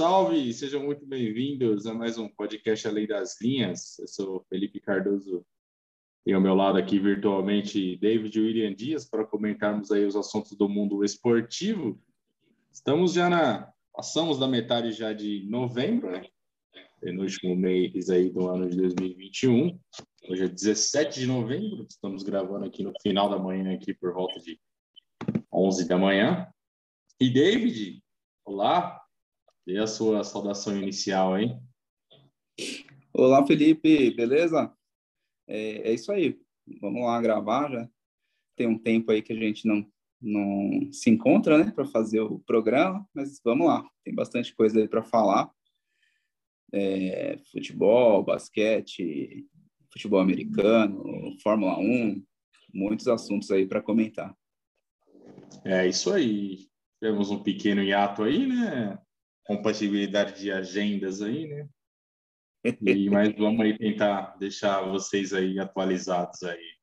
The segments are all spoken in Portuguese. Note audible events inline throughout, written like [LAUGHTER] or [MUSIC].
salve! Sejam muito bem-vindos a mais um podcast Além das Linhas. Eu sou Felipe Cardoso e ao meu lado aqui virtualmente David William Dias para comentarmos aí os assuntos do mundo esportivo. Estamos já na passamos da metade já de novembro, né? Penúltimo mês aí do ano de 2021. Hoje é 17 de novembro, estamos gravando aqui no final da manhã aqui por volta de 11 da manhã. E David, olá, Dê a sua saudação inicial aí. Olá, Felipe, beleza? É, é, isso aí. Vamos lá gravar já. Tem um tempo aí que a gente não, não se encontra, né, para fazer o programa, mas vamos lá. Tem bastante coisa aí para falar. É, futebol, basquete, futebol americano, Fórmula 1, muitos assuntos aí para comentar. É isso aí. Temos um pequeno hiato aí, né? Compatibilidade de agendas aí, né? E, mas vamos aí tentar deixar vocês aí atualizados aí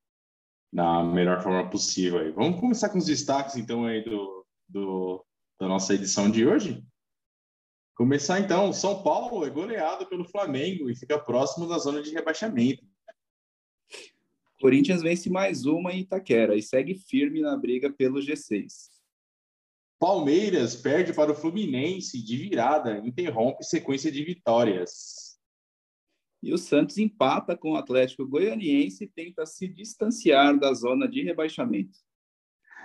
na melhor forma possível aí. Vamos começar com os destaques então aí do, do da nossa edição de hoje. Começar então, São Paulo é goleado pelo Flamengo e fica próximo da zona de rebaixamento. Corinthians vence mais uma em Itaquera e segue firme na briga pelo G6. Palmeiras perde para o Fluminense de virada, interrompe sequência de vitórias. E o Santos empata com o Atlético Goianiense e tenta se distanciar da zona de rebaixamento.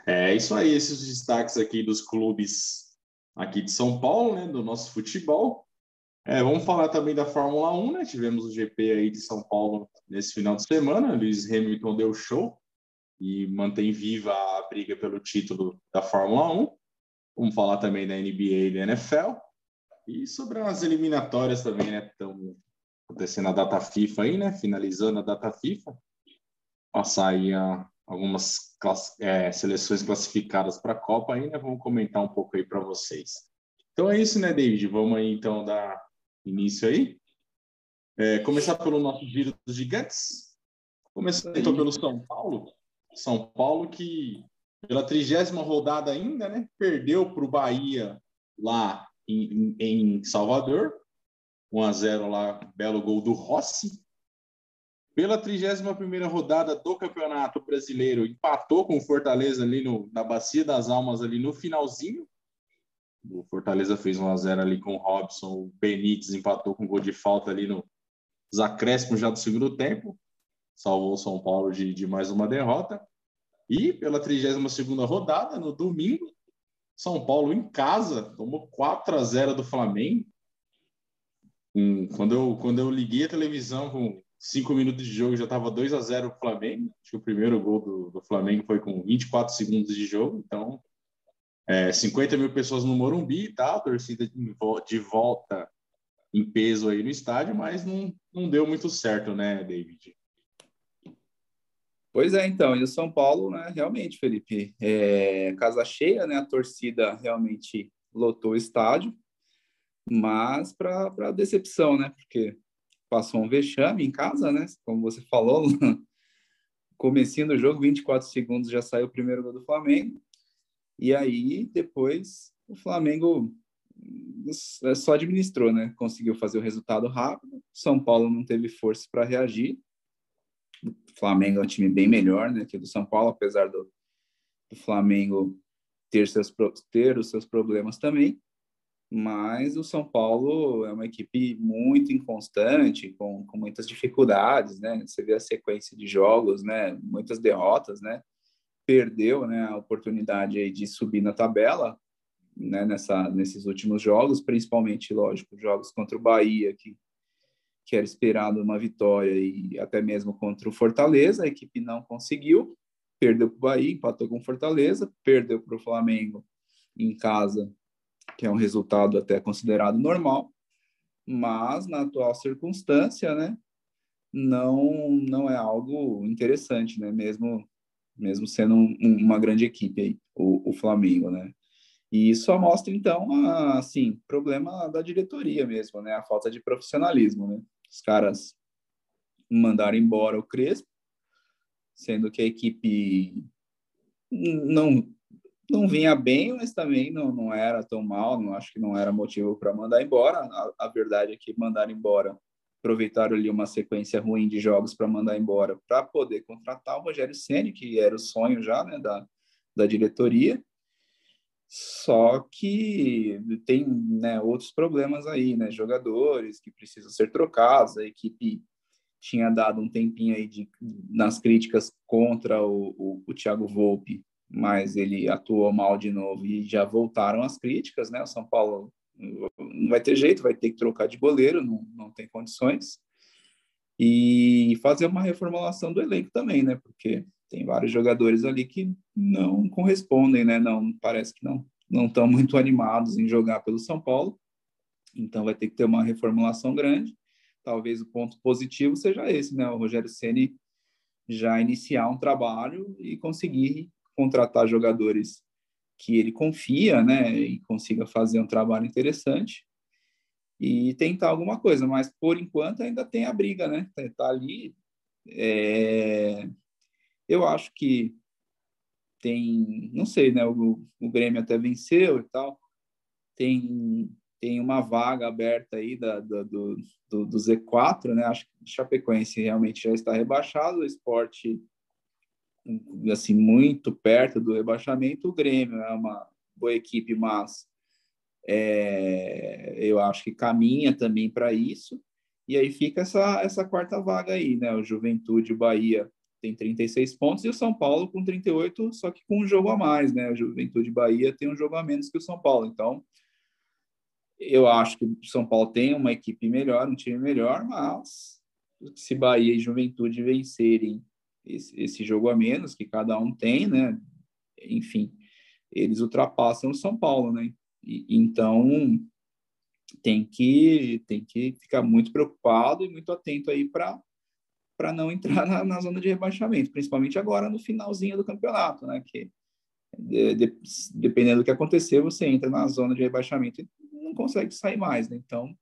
É isso aí, esses destaques aqui dos clubes aqui de São Paulo, né, do nosso futebol. É, vamos falar também da Fórmula 1, né? Tivemos o GP aí de São Paulo nesse final de semana. Lewis Hamilton deu show e mantém viva a briga pelo título da Fórmula 1. Vamos falar também da NBA e da NFL. E sobre as eliminatórias também, né? Estão acontecendo a data FIFA aí, né? Finalizando a data FIFA. Passar aí a, algumas class, é, seleções classificadas para a Copa aí, né? Vamos comentar um pouco aí para vocês. Então é isso, né, David? Vamos aí então dar início aí. É, começar pelo nosso giro dos gigantes. Começando então pelo São Paulo. São Paulo que pela trigésima rodada ainda, né? Perdeu para o Bahia lá em, em, Salvador, 1 a 0 lá, belo gol do Rossi. Pela 31 primeira rodada do Campeonato Brasileiro, empatou com o Fortaleza ali no, na Bacia das Almas ali no finalzinho. O Fortaleza fez 1 a 0 ali com o Robson, o Benítez empatou com gol de falta ali no acréscimos já do segundo tempo. Salvou o São Paulo de, de mais uma derrota. E pela 32ª rodada, no domingo, São Paulo em casa tomou 4 a 0 do Flamengo. Quando, eu, quando eu liguei a televisão com 5 minutos de jogo, já estava 2 a 0 o Flamengo. Acho que o primeiro gol do, do Flamengo foi com 24 segundos de jogo. Então, é, 50 mil pessoas no Morumbi, tá? A torcida de, de volta em peso aí no estádio, mas não, não deu muito certo, né, David? Pois é, então, e o São Paulo, né, realmente, Felipe, é, casa cheia, né, a torcida realmente lotou o estádio, mas para decepção, né, porque passou um vexame em casa, né, como você falou, [LAUGHS] comecinho do jogo, 24 segundos já saiu o primeiro gol do Flamengo, e aí depois o Flamengo é, só administrou, né, conseguiu fazer o resultado rápido, São Paulo não teve força para reagir, o Flamengo é um time bem melhor né, que o do São Paulo, apesar do, do Flamengo ter, seus, ter os seus problemas também. Mas o São Paulo é uma equipe muito inconstante, com, com muitas dificuldades, né? Você vê a sequência de jogos, né? Muitas derrotas, né? Perdeu, né? A oportunidade de subir na tabela, né? Nessa, nesses últimos jogos, principalmente, lógico, jogos contra o Bahia, que que era esperado uma vitória e até mesmo contra o Fortaleza, a equipe não conseguiu, perdeu para o Bahia, empatou com o Fortaleza, perdeu para o Flamengo em casa, que é um resultado até considerado normal, mas na atual circunstância, né, não não é algo interessante, né, mesmo mesmo sendo um, uma grande equipe aí, o, o Flamengo, né. E isso mostra, então, a, assim, problema da diretoria mesmo, né? A falta de profissionalismo, né? Os caras mandaram embora o Crespo, sendo que a equipe não não vinha bem, mas também não, não era tão mal, não acho que não era motivo para mandar embora. A, a, verdade é que mandar embora, aproveitaram ali uma sequência ruim de jogos para mandar embora, para poder contratar o Rogério Ceni, que era o sonho já né, da, da diretoria. Só que tem né, outros problemas aí, né? Jogadores que precisam ser trocados, a equipe tinha dado um tempinho aí de, nas críticas contra o, o, o Thiago Volpe mas ele atuou mal de novo e já voltaram as críticas, né? O São Paulo não vai ter jeito, vai ter que trocar de goleiro, não, não tem condições. E fazer uma reformulação do elenco também, né? Porque tem vários jogadores ali que não correspondem, né? Não parece que não não estão muito animados em jogar pelo São Paulo. Então vai ter que ter uma reformulação grande. Talvez o ponto positivo seja esse, né? O Rogério Ceni já iniciar um trabalho e conseguir contratar jogadores que ele confia, né, e consiga fazer um trabalho interessante e tentar alguma coisa, mas por enquanto ainda tem a briga, né? Tá, tá ali. É... Eu acho que tem, não sei, né? O, o Grêmio até venceu e tal. Tem tem uma vaga aberta aí da, da do, do, do, Z4, né? Acho que Chapecoense realmente já está rebaixado, o esporte assim muito perto do rebaixamento. O Grêmio é uma boa equipe, mas é, eu acho que caminha também para isso. E aí fica essa, essa quarta vaga aí, né? O Juventude, Bahia tem 36 pontos e o São Paulo com 38, só que com um jogo a mais, né? O Juventude Bahia tem um jogo a menos que o São Paulo. Então, eu acho que o São Paulo tem uma equipe melhor, um time melhor, mas se Bahia e Juventude vencerem esse, esse jogo a menos que cada um tem, né? Enfim, eles ultrapassam o São Paulo, né? E, então tem que tem que ficar muito preocupado e muito atento aí para para não entrar [LAUGHS] na, na, zona de rebaixamento, principalmente agora no finalzinho do campeonato, né? Que de, de, dependendo do que acontecer, você entra na zona de rebaixamento e não consegue sair mais, né? Então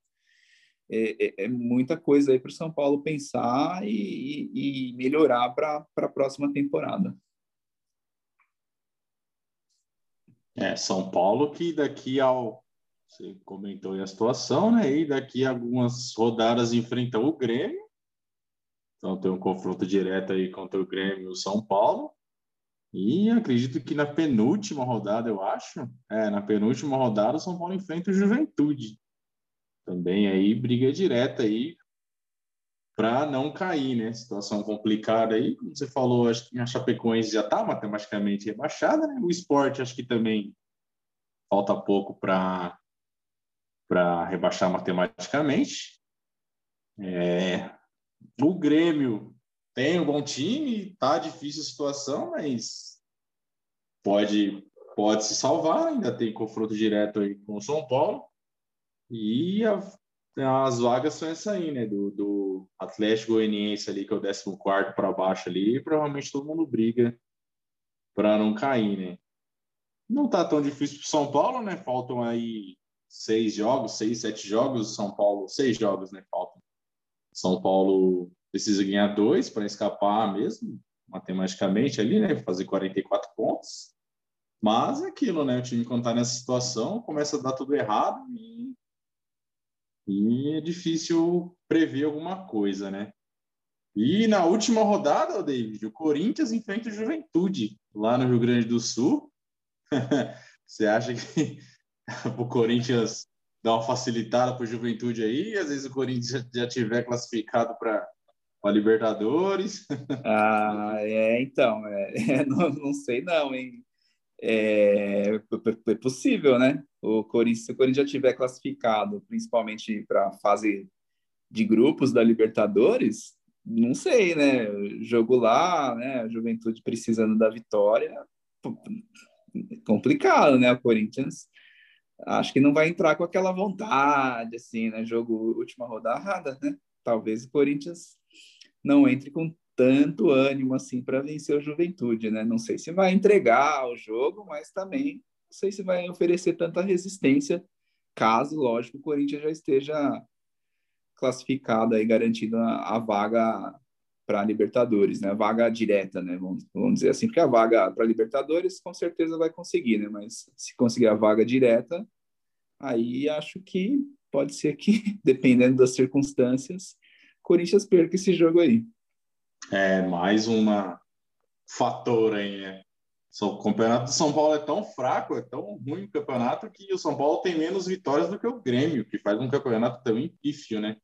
é, é, é muita coisa aí para o São Paulo pensar e, e melhorar para a próxima temporada. É, São Paulo que daqui ao. Você comentou a situação, né? E daqui a algumas rodadas enfrenta o Grêmio. Então tem um confronto direto aí contra o Grêmio e o São Paulo. E acredito que na penúltima rodada, eu acho, é, na penúltima rodada, o São Paulo enfrenta o Juventude também aí briga direta aí para não cair, né? Situação complicada aí, como você falou, a Chapecoense já está matematicamente rebaixada, né? O esporte acho que também falta pouco para para rebaixar matematicamente. É, o Grêmio tem um bom time, tá difícil a situação, mas pode pode se salvar, ainda tem confronto direto aí com o São Paulo. E a, as vagas são essa aí, né? Do, do Atlético Goianiense ali, que é o 14 para baixo ali, provavelmente todo mundo briga para não cair, né? Não tá tão difícil para São Paulo, né? Faltam aí seis jogos, seis, sete jogos. São Paulo, seis jogos, né? Faltam. São Paulo precisa ganhar dois para escapar mesmo, matematicamente ali, né? Fazer 44 pontos. Mas é aquilo, né? O time, quando tá nessa situação, começa a dar tudo errado e e é difícil prever alguma coisa, né? E na última rodada, David, o Corinthians enfrenta o Juventude lá no Rio Grande do Sul. [LAUGHS] Você acha que [LAUGHS] o Corinthians dá uma facilitada para o Juventude aí? Às vezes o Corinthians já tiver classificado para a Libertadores? [LAUGHS] ah, é, então, é, [LAUGHS] não, não sei não, hein? É, é possível, né? O Corinthians, se o Corinthians já tiver classificado, principalmente para a fase de grupos da Libertadores, não sei, né? Jogo lá, né? A Juventude precisando da vitória, complicado, né? O Corinthians acho que não vai entrar com aquela vontade, assim, né? Jogo última rodada, né? Talvez o Corinthians não entre com tanto ânimo assim para vencer o Juventude, né? Não sei se vai entregar o jogo, mas também não sei se vai oferecer tanta resistência, caso, lógico, o Corinthians já esteja classificado e garantido a, a vaga para Libertadores, né? Vaga direta, né? Vamos, vamos dizer assim, porque a vaga para Libertadores com certeza vai conseguir, né? Mas se conseguir a vaga direta, aí acho que pode ser que, [LAUGHS] dependendo das circunstâncias, Corinthians perca esse jogo aí. É, mais uma fator aí, né? O campeonato de São Paulo é tão fraco, é tão ruim o campeonato que o São Paulo tem menos vitórias do que o Grêmio, que faz um campeonato tão pífio, né?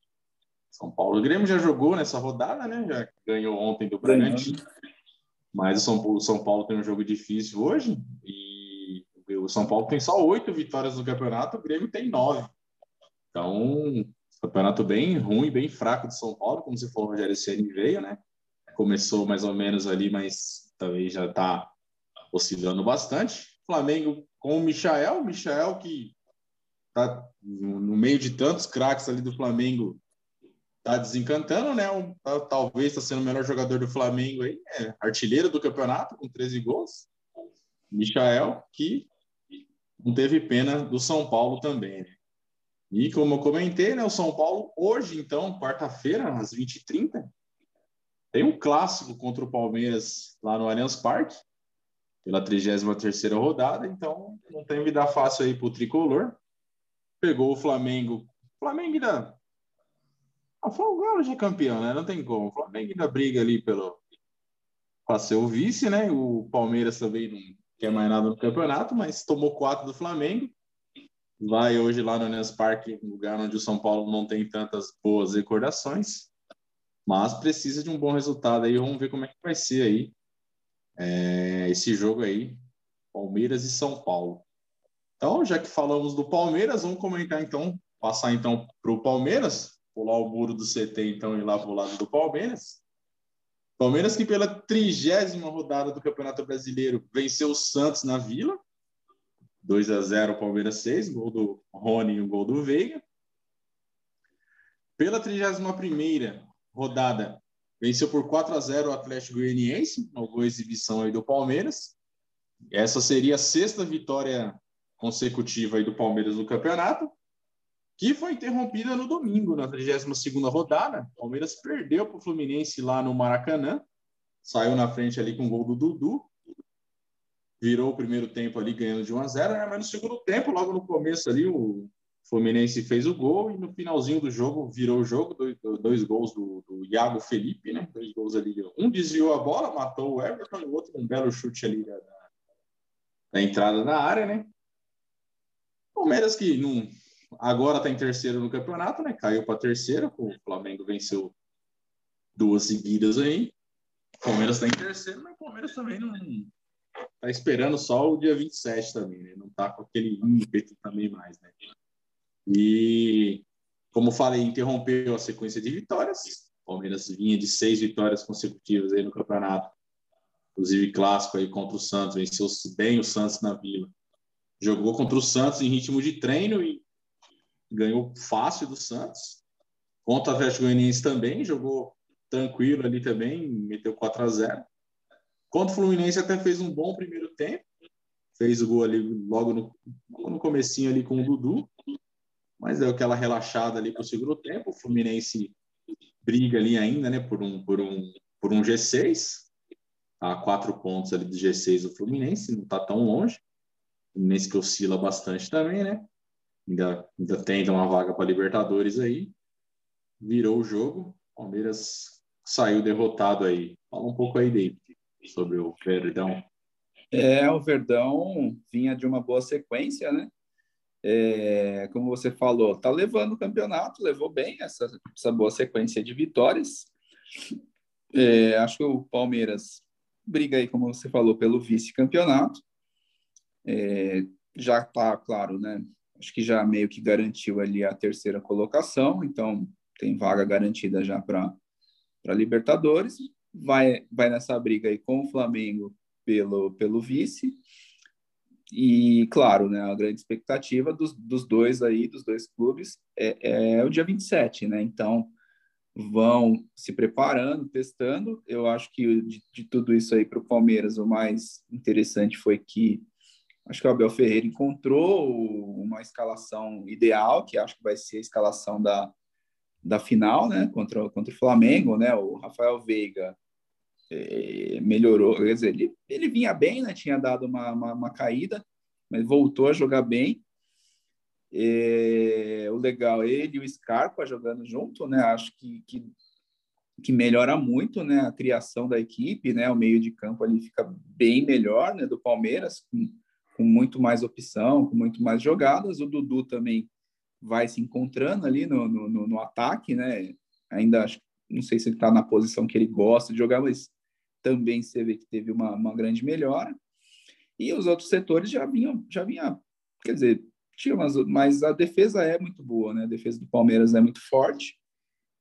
São Paulo. O Grêmio já jogou nessa rodada, né? Já ganhou ontem do Bragantino. Mas o São, Paulo, o São Paulo tem um jogo difícil hoje e o São Paulo tem só oito vitórias no campeonato, o Grêmio tem nove. Então, campeonato bem ruim, bem fraco de São Paulo, como você falou, o Rogério Ceni veio, né? Começou mais ou menos ali, mas também já está oscilando bastante. Flamengo com o Michael, Michael que tá no meio de tantos craques ali do Flamengo, tá desencantando, né? Um, tá, talvez está sendo o melhor jogador do Flamengo aí, é artilheiro do campeonato com 13 gols. Michael, que não teve pena do São Paulo também, né? E como eu comentei, né, o São Paulo hoje, então, quarta-feira, às 20h30, tem um clássico contra o Palmeiras lá no Allianz Parque, pela 33 rodada, então não tem vida fácil aí para o Tricolor. Pegou o Flamengo. Flamengo ainda ah, foi o Galo de campeão, né? Não tem como. O Flamengo ainda briga ali pelo para ser o vice, né? O Palmeiras também não quer mais nada no campeonato, mas tomou quatro do Flamengo. Vai hoje lá no Allianz Parque, lugar onde o São Paulo não tem tantas boas recordações, mas precisa de um bom resultado aí. Vamos ver como é que vai ser aí é, esse jogo aí, Palmeiras e São Paulo. Então, já que falamos do Palmeiras, vamos comentar então, passar então para o Palmeiras pular o muro do CT, então, e ir lá para o lado do Palmeiras. Palmeiras que pela trigésima rodada do Campeonato Brasileiro venceu o Santos na Vila. 2 a 0 Palmeiras 6, gol do Rony e o gol do Veiga. Pela 31ª rodada, venceu por 4 a 0 o Atlético Goianiense, uma boa exibição aí do Palmeiras. Essa seria a sexta vitória consecutiva aí do Palmeiras no campeonato que foi interrompida no domingo, na 32ª rodada. O Palmeiras perdeu para o Fluminense lá no Maracanã, saiu na frente ali com o gol do Dudu, virou o primeiro tempo ali ganhando de 1 a 0, né? mas no segundo tempo, logo no começo ali, o Fluminense fez o gol e no finalzinho do jogo virou o jogo, dois, dois gols do, do, Iago Felipe, né? Dois gols ali. Um desviou a bola, matou o Everton, e o outro um belo chute ali da, da entrada na área, né? Palmeiras que não Agora está em terceiro no campeonato, né? Caiu para terceiro, o Flamengo venceu duas seguidas aí. O Palmeiras está em terceiro, mas o Palmeiras também não está esperando só o dia 27 também, né? Não está com aquele ímpeto também mais, né? E como falei, interrompeu a sequência de vitórias. O Palmeiras vinha de seis vitórias consecutivas aí no campeonato. Inclusive clássico aí contra o Santos, venceu bem o Santos na Vila. Jogou contra o Santos em ritmo de treino e ganhou fácil do Santos. Contra o Atlético Goianiense também, jogou tranquilo ali também, meteu 4 a 0 Contra o Fluminense até fez um bom primeiro tempo, fez o gol ali logo no, logo no comecinho ali com o Dudu, mas deu aquela relaxada ali para o segundo tempo. O Fluminense briga ali ainda, né, por um, por um, por um G6, a quatro pontos ali do G6 do Fluminense, não está tão longe. O Fluminense que oscila bastante também, né? Ainda, ainda tenta uma vaga para Libertadores aí. Virou o jogo, Palmeiras saiu derrotado aí. Fala um pouco aí, David, sobre o Verdão. É, o Verdão vinha de uma boa sequência, né? É, como você falou, tá levando o campeonato, levou bem essa, essa boa sequência de vitórias. É, acho que o Palmeiras briga aí, como você falou, pelo vice-campeonato. É, já tá, claro, né? Acho que já meio que garantiu ali a terceira colocação, então tem vaga garantida já para Libertadores. Vai, vai nessa briga aí com o Flamengo pelo, pelo vice. E, claro, né, a grande expectativa dos, dos dois aí, dos dois clubes, é, é o dia 27, né? Então, vão se preparando, testando. Eu acho que de, de tudo isso aí para o Palmeiras, o mais interessante foi que Acho que o Abel Ferreira encontrou uma escalação ideal, que acho que vai ser a escalação da, da final, né, contra, contra o Flamengo, né, o Rafael Veiga é, melhorou, quer dizer, ele, ele vinha bem, né, tinha dado uma, uma, uma caída, mas voltou a jogar bem. É, o legal, ele e o Scarpa jogando junto, né, acho que, que, que melhora muito, né, a criação da equipe, né, o meio de campo ali fica bem melhor, né, do Palmeiras, com, com muito mais opção, com muito mais jogadas, o Dudu também vai se encontrando ali no, no, no ataque, né? Ainda acho, não sei se ele está na posição que ele gosta de jogar, mas também você vê que teve uma, uma grande melhora. E os outros setores já vinham, já vinha, quer dizer, tinha umas, mas a defesa é muito boa, né? A defesa do Palmeiras é muito forte.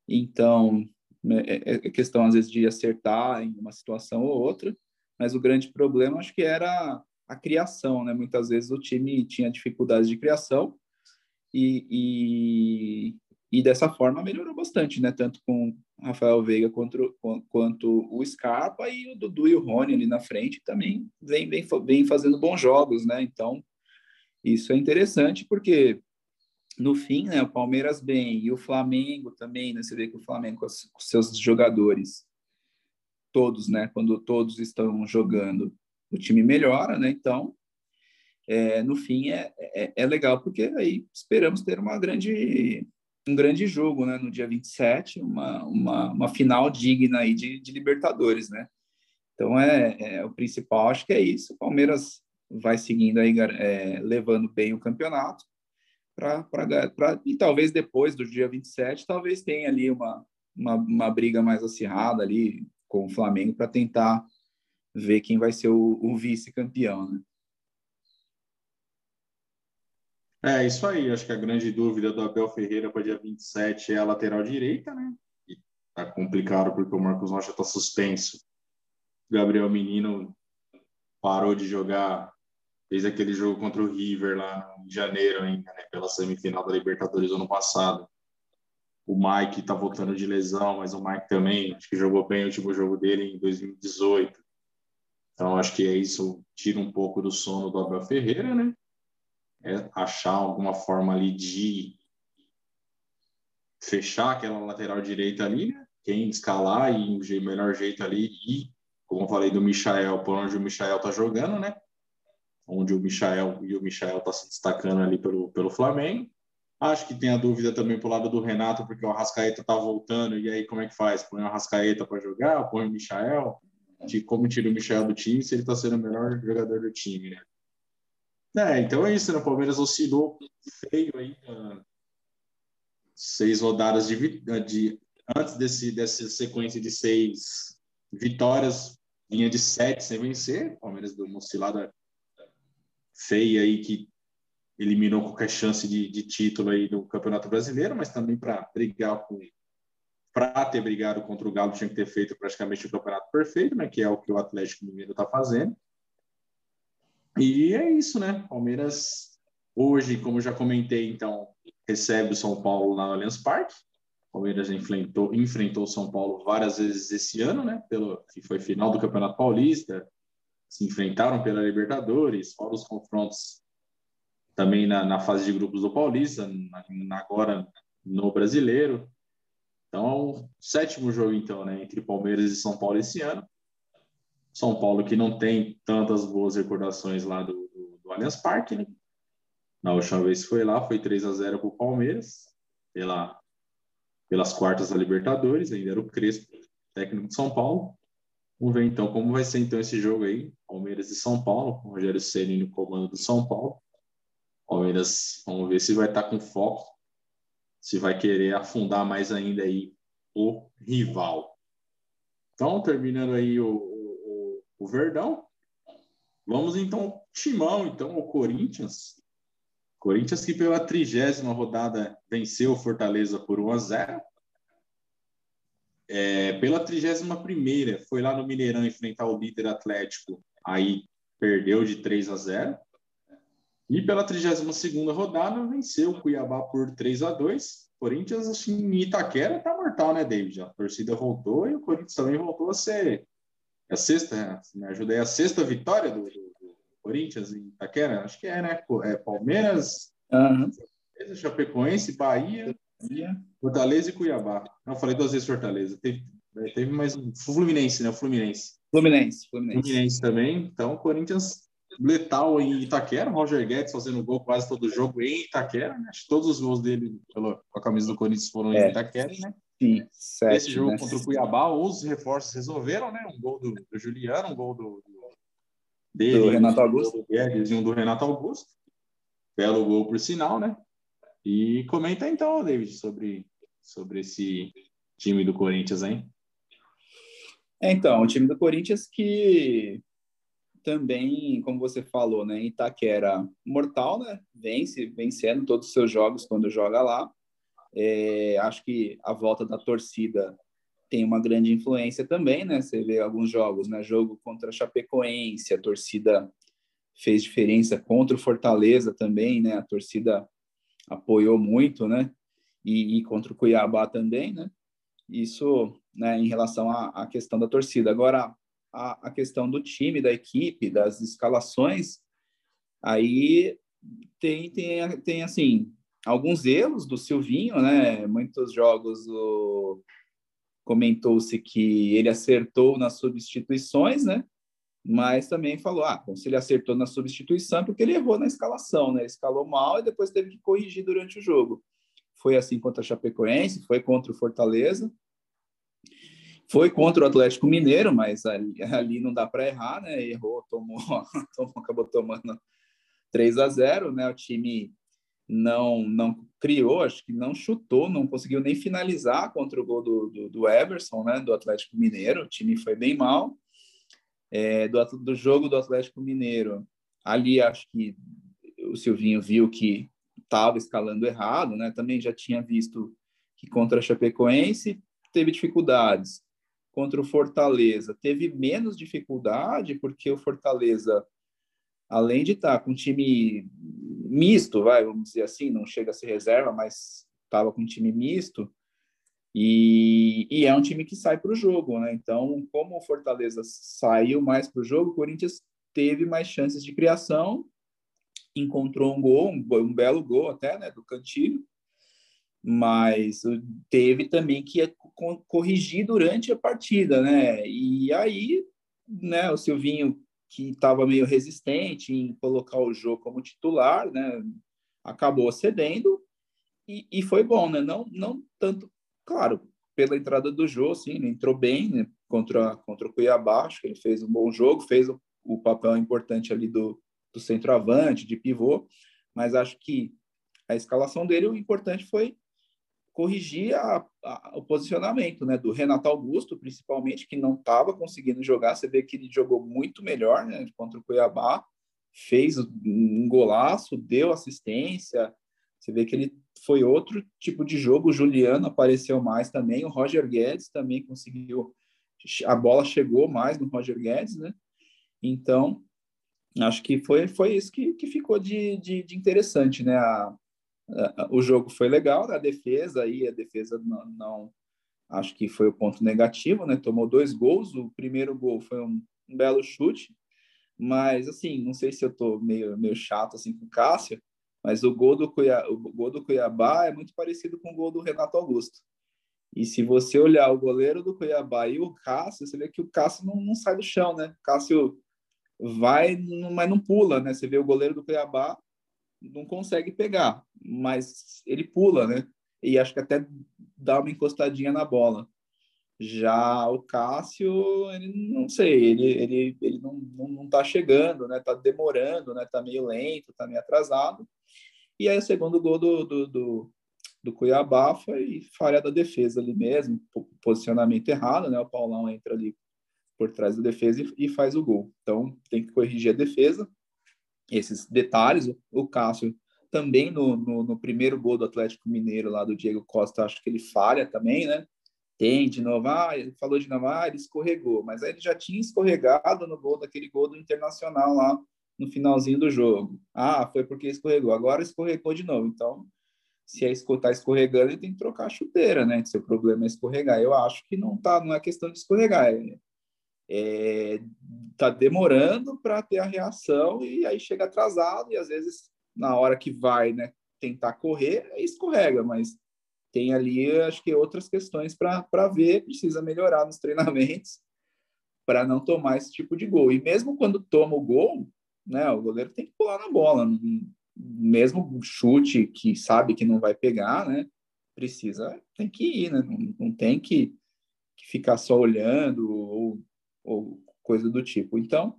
Então, né, é, é, é questão às vezes de acertar em uma situação ou outra, mas o grande problema acho que era a criação, né? Muitas vezes o time tinha dificuldades de criação e, e, e, dessa forma melhorou bastante, né? Tanto com Rafael Veiga quanto, quanto o Scarpa e o Dudu e o Rony ali na frente também vem, vem, vem fazendo bons jogos, né? Então, isso é interessante porque no fim, né, o Palmeiras bem e o Flamengo também, né? Você vê que o Flamengo com, os, com seus jogadores todos, né, quando todos estão jogando, o time melhora, né? Então, é, no fim é, é, é, legal, porque aí esperamos ter uma grande, um grande jogo né, no dia 27, uma, uma, uma final digna aí de, de Libertadores. Né? Então é, é, o principal, acho que é isso. O Palmeiras vai seguindo aí, é, levando bem o campeonato. Pra, e talvez depois do dia 27, talvez tenha ali uma, uma, uma briga mais acirrada ali com o Flamengo para tentar ver quem vai ser o, o vice-campeão. Né? É, isso aí. Acho que a grande dúvida do Abel Ferreira para dia 27 é a lateral direita, né? E tá complicado porque o Marcos Rocha está suspenso. Gabriel Menino parou de jogar, fez aquele jogo contra o River lá em janeiro ainda, né? Pela semifinal da Libertadores ano passado. O Mike tá voltando de lesão, mas o Mike também acho que jogou bem o último jogo dele em 2018. Então acho que é isso tira um pouco do sono do Abel Ferreira, né? é achar alguma forma ali de fechar aquela lateral direita ali, né? Quem escalar e o melhor jeito ali e, como eu falei do Michael, por onde o Michael tá jogando, né? Onde o Michael e o Michael tá se destacando ali pelo, pelo Flamengo. Acho que tem a dúvida também pro lado do Renato, porque o Arrascaeta tá voltando, e aí como é que faz? Põe o Arrascaeta para jogar, põe o Michael, de como tira o Michael do time se ele tá sendo o melhor jogador do time, né? É, então é isso, né? O Palmeiras oscilou feio aí. Uh, seis rodadas de, de antes desse, dessa sequência de seis vitórias, vinha de sete sem vencer. O Palmeiras deu uma oscilada feia aí que eliminou qualquer chance de, de título aí do Campeonato Brasileiro, mas também para brigar com para ter brigado contra o Galo tinha que ter feito praticamente o campeonato perfeito, né? Que é o que o Atlético Mineiro está fazendo. E é isso, né? Palmeiras hoje, como já comentei, então recebe o São Paulo lá no Allianz Parque. Palmeiras enfrentou enfrentou São Paulo várias vezes esse ano, né? Pelo que foi final do Campeonato Paulista, se enfrentaram pela Libertadores, fora os confrontos também na, na fase de grupos do Paulista, na, agora no Brasileiro. Então, sétimo jogo então, né, entre Palmeiras e São Paulo esse ano. São Paulo que não tem tantas boas recordações lá do, do, do Allianz Parque, né? Na última vez foi lá, foi 3 a 0 para o Palmeiras, pela, pelas quartas da Libertadores, ainda era o Crespo, técnico de São Paulo. Vamos ver então como vai ser então esse jogo aí, Palmeiras e São Paulo, com o Rogério Ceni no comando do São Paulo. Palmeiras, vamos ver se vai estar com foco, se vai querer afundar mais ainda aí o rival. Então, terminando aí o, o Verdão. Vamos então, Timão, então, o Corinthians. Corinthians que pela trigésima rodada venceu o Fortaleza por 1 a 0. É, pela trigésima primeira foi lá no Mineirão enfrentar o líder Atlético, aí perdeu de 3 a 0. E pela 32 segunda rodada venceu o Cuiabá por 3 a 2. Corinthians assim, em Itaquera tá mortal, né, David? A torcida voltou e o Corinthians também voltou a ser a sexta, me ajuda aí, a sexta vitória do, do, Corinthians em Itaquera? Acho que é, né? É Palmeiras, uhum. Chapecoense, Bahia Fortaleza e Cuiabá. Não, falei duas vezes Fortaleza. Teve, é, teve mais um. Fluminense, né? Fluminense. Fluminense, Fluminense. Fluminense também. Então, Corinthians letal em Itaquera. Roger Guedes fazendo gol quase todo jogo em Itaquera. Né? Acho que todos os gols dele pela, com a camisa do Corinthians foram é. em Itaquera, né? Sim, sete, Esse jogo né? contra o Cuiabá, os reforços resolveram, né? Um gol do, do Juliano, um gol do, do dele, do Renato Augusto. Do Guedes e um do Renato Augusto. Belo gol, por sinal, né? E comenta então, David, sobre, sobre esse time do Corinthians, hein? É, então, o time do Corinthians que também, como você falou, né, Itaquera mortal, né? Vence, vencendo todos os seus jogos quando joga lá. É, acho que a volta da torcida tem uma grande influência também, né? Você vê alguns jogos, né? Jogo contra a Chapecoense, a torcida fez diferença contra o Fortaleza também, né? A torcida apoiou muito, né? E, e contra o Cuiabá também, né? Isso, né? Em relação à, à questão da torcida. Agora, a, a questão do time, da equipe, das escalações, aí tem, tem, tem assim, alguns erros do Silvinho, né? Muitos jogos o... comentou-se que ele acertou nas substituições, né? Mas também falou, ah, bom, se ele acertou na substituição é porque ele errou na escalação, né? Ele escalou mal e depois teve que corrigir durante o jogo. Foi assim contra a Chapecoense, foi contra o Fortaleza, foi contra o Atlético Mineiro, mas ali, ali não dá para errar, né? Errou, tomou, [LAUGHS] tomou, acabou tomando 3 a 0, né? O time não não criou, acho que não chutou, não conseguiu nem finalizar contra o gol do, do, do Everson, né, do Atlético Mineiro. O time foi bem mal. É, do, do jogo do Atlético Mineiro, ali acho que o Silvinho viu que estava escalando errado, né? Também já tinha visto que contra a Chapecoense teve dificuldades. Contra o Fortaleza teve menos dificuldade, porque o Fortaleza além de estar com um time misto, vai, vamos dizer assim, não chega a ser reserva, mas estava com um time misto, e, e, é um time que sai para o jogo, né? Então, como o Fortaleza saiu mais para o jogo, o Corinthians teve mais chances de criação, encontrou um gol, um, um belo gol até, né, do Cantilho, mas teve também que corrigir durante a partida, né? E aí, né, o Silvinho que estava meio resistente em colocar o jogo como titular, né? Acabou cedendo e, e foi bom, né? Não, não tanto, claro, pela entrada do jogo, sim, ele entrou bem né? contra, contra o Cuiabá, acho que ele fez um bom jogo, fez o, o papel importante ali do, do centroavante, de pivô, mas acho que a escalação dele, o importante foi corrigir a, a, o posicionamento né, do Renato Augusto, principalmente, que não estava conseguindo jogar. Você vê que ele jogou muito melhor né, contra o Cuiabá, fez um golaço, deu assistência. Você vê que ele foi outro tipo de jogo. O Juliano apareceu mais também. O Roger Guedes também conseguiu. A bola chegou mais no Roger Guedes, né? Então, acho que foi, foi isso que, que ficou de, de, de interessante, né? A, o jogo foi legal, né? a defesa aí, a defesa não, não, acho que foi o ponto negativo, né? Tomou dois gols, o primeiro gol foi um, um belo chute, mas assim, não sei se eu tô meio, meio chato assim com o Cássio, mas o gol do Cuiabá, o gol do Cuiabá é muito parecido com o gol do Renato Augusto. E se você olhar o goleiro do Cuiabá e o Cássio, você vê que o Cássio não, não sai do chão, né? O Cássio vai, mas não pula, né? Você vê o goleiro do Cuiabá não consegue pegar, mas ele pula, né? E acho que até dá uma encostadinha na bola. Já o Cássio, ele não sei, ele, ele, ele não, não, não tá chegando, né? Tá demorando, né? Tá meio lento, tá meio atrasado. E aí o segundo gol do, do, do, do Cuiabá foi falha da defesa ali mesmo, posicionamento errado, né? O Paulão entra ali por trás da defesa e, e faz o gol. Então tem que corrigir a defesa esses detalhes. O Cássio também no, no, no, primeiro gol do Atlético Mineiro lá do Diego Costa, acho que ele falha também, né? Tem de novo, ah, ele falou de novo, ah, ele escorregou, mas aí ele já tinha escorregado no gol daquele gol do Internacional lá no finalzinho do jogo. Ah, foi porque escorregou, agora escorregou de novo. Então, se é está escorregando, ele tem que trocar a chuteira, né? Se o problema é escorregar, eu acho que não tá, não é questão de escorregar, é é, tá demorando para ter a reação e aí chega atrasado e às vezes na hora que vai né, tentar correr, escorrega, mas tem ali, acho que, outras questões para ver, precisa melhorar nos treinamentos para não tomar esse tipo de gol. E mesmo quando toma o gol, né, o goleiro tem que pular na bola, mesmo chute que sabe que não vai pegar, né, precisa, tem que ir, né, não, não tem que, que, ficar só olhando ou, ou coisa do tipo. Então,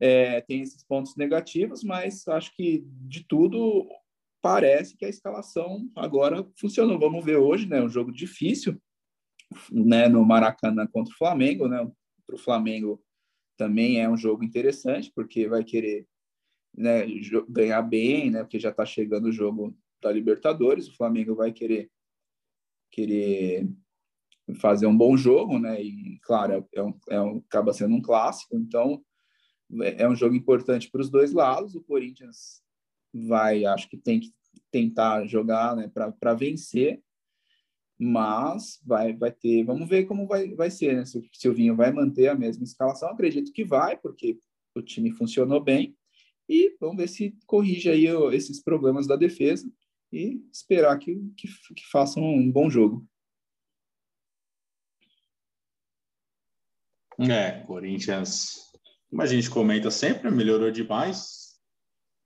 é, tem esses pontos negativos, mas acho que de tudo parece que a escalação agora funcionou. Vamos ver hoje, né? Um jogo difícil, né? No Maracanã contra o Flamengo, né? Para o Flamengo também é um jogo interessante, porque vai querer né, ganhar bem, né? Porque já está chegando o jogo da Libertadores, o Flamengo vai querer querer fazer um bom jogo, né? E claro, é um, é um, acaba sendo um clássico, então é, é um jogo importante para os dois lados. O Corinthians vai, acho que tem que tentar jogar né, para vencer, mas vai, vai ter, vamos ver como vai, vai ser, né? Se o Silvinho vai manter a mesma escalação, acredito que vai, porque o time funcionou bem, e vamos ver se corrige aí esses problemas da defesa e esperar que, que, que façam um bom jogo. É, Corinthians, como a gente comenta sempre, melhorou demais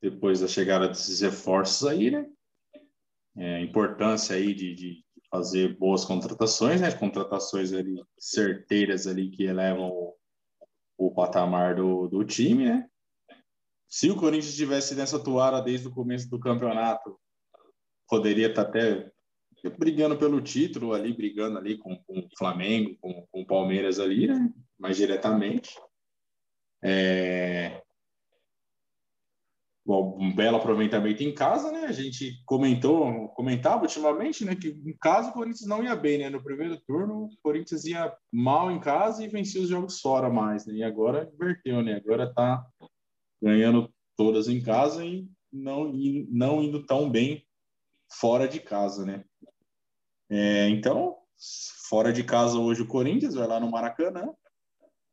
depois da chegada desses reforços aí, né? É, importância aí de, de, fazer boas contratações, né? Contratações ali certeiras ali que elevam o, o patamar do, do time, né? Se o Corinthians tivesse nessa toada desde o começo do campeonato, poderia estar até brigando pelo título ali, brigando ali com, com o Flamengo, com, com o Palmeiras ali, né? Mais diretamente. É, um belo aproveitamento em casa, né? A gente comentou, comentava ultimamente, né, que em casa o Corinthians não ia bem, né? No primeiro turno, o Corinthians ia mal em casa e vencia os jogos fora mais, né? E agora inverteu, né? Agora tá ganhando todas em casa e não, e não indo tão bem fora de casa, né? É, então, fora de casa hoje o Corinthians vai lá no Maracanã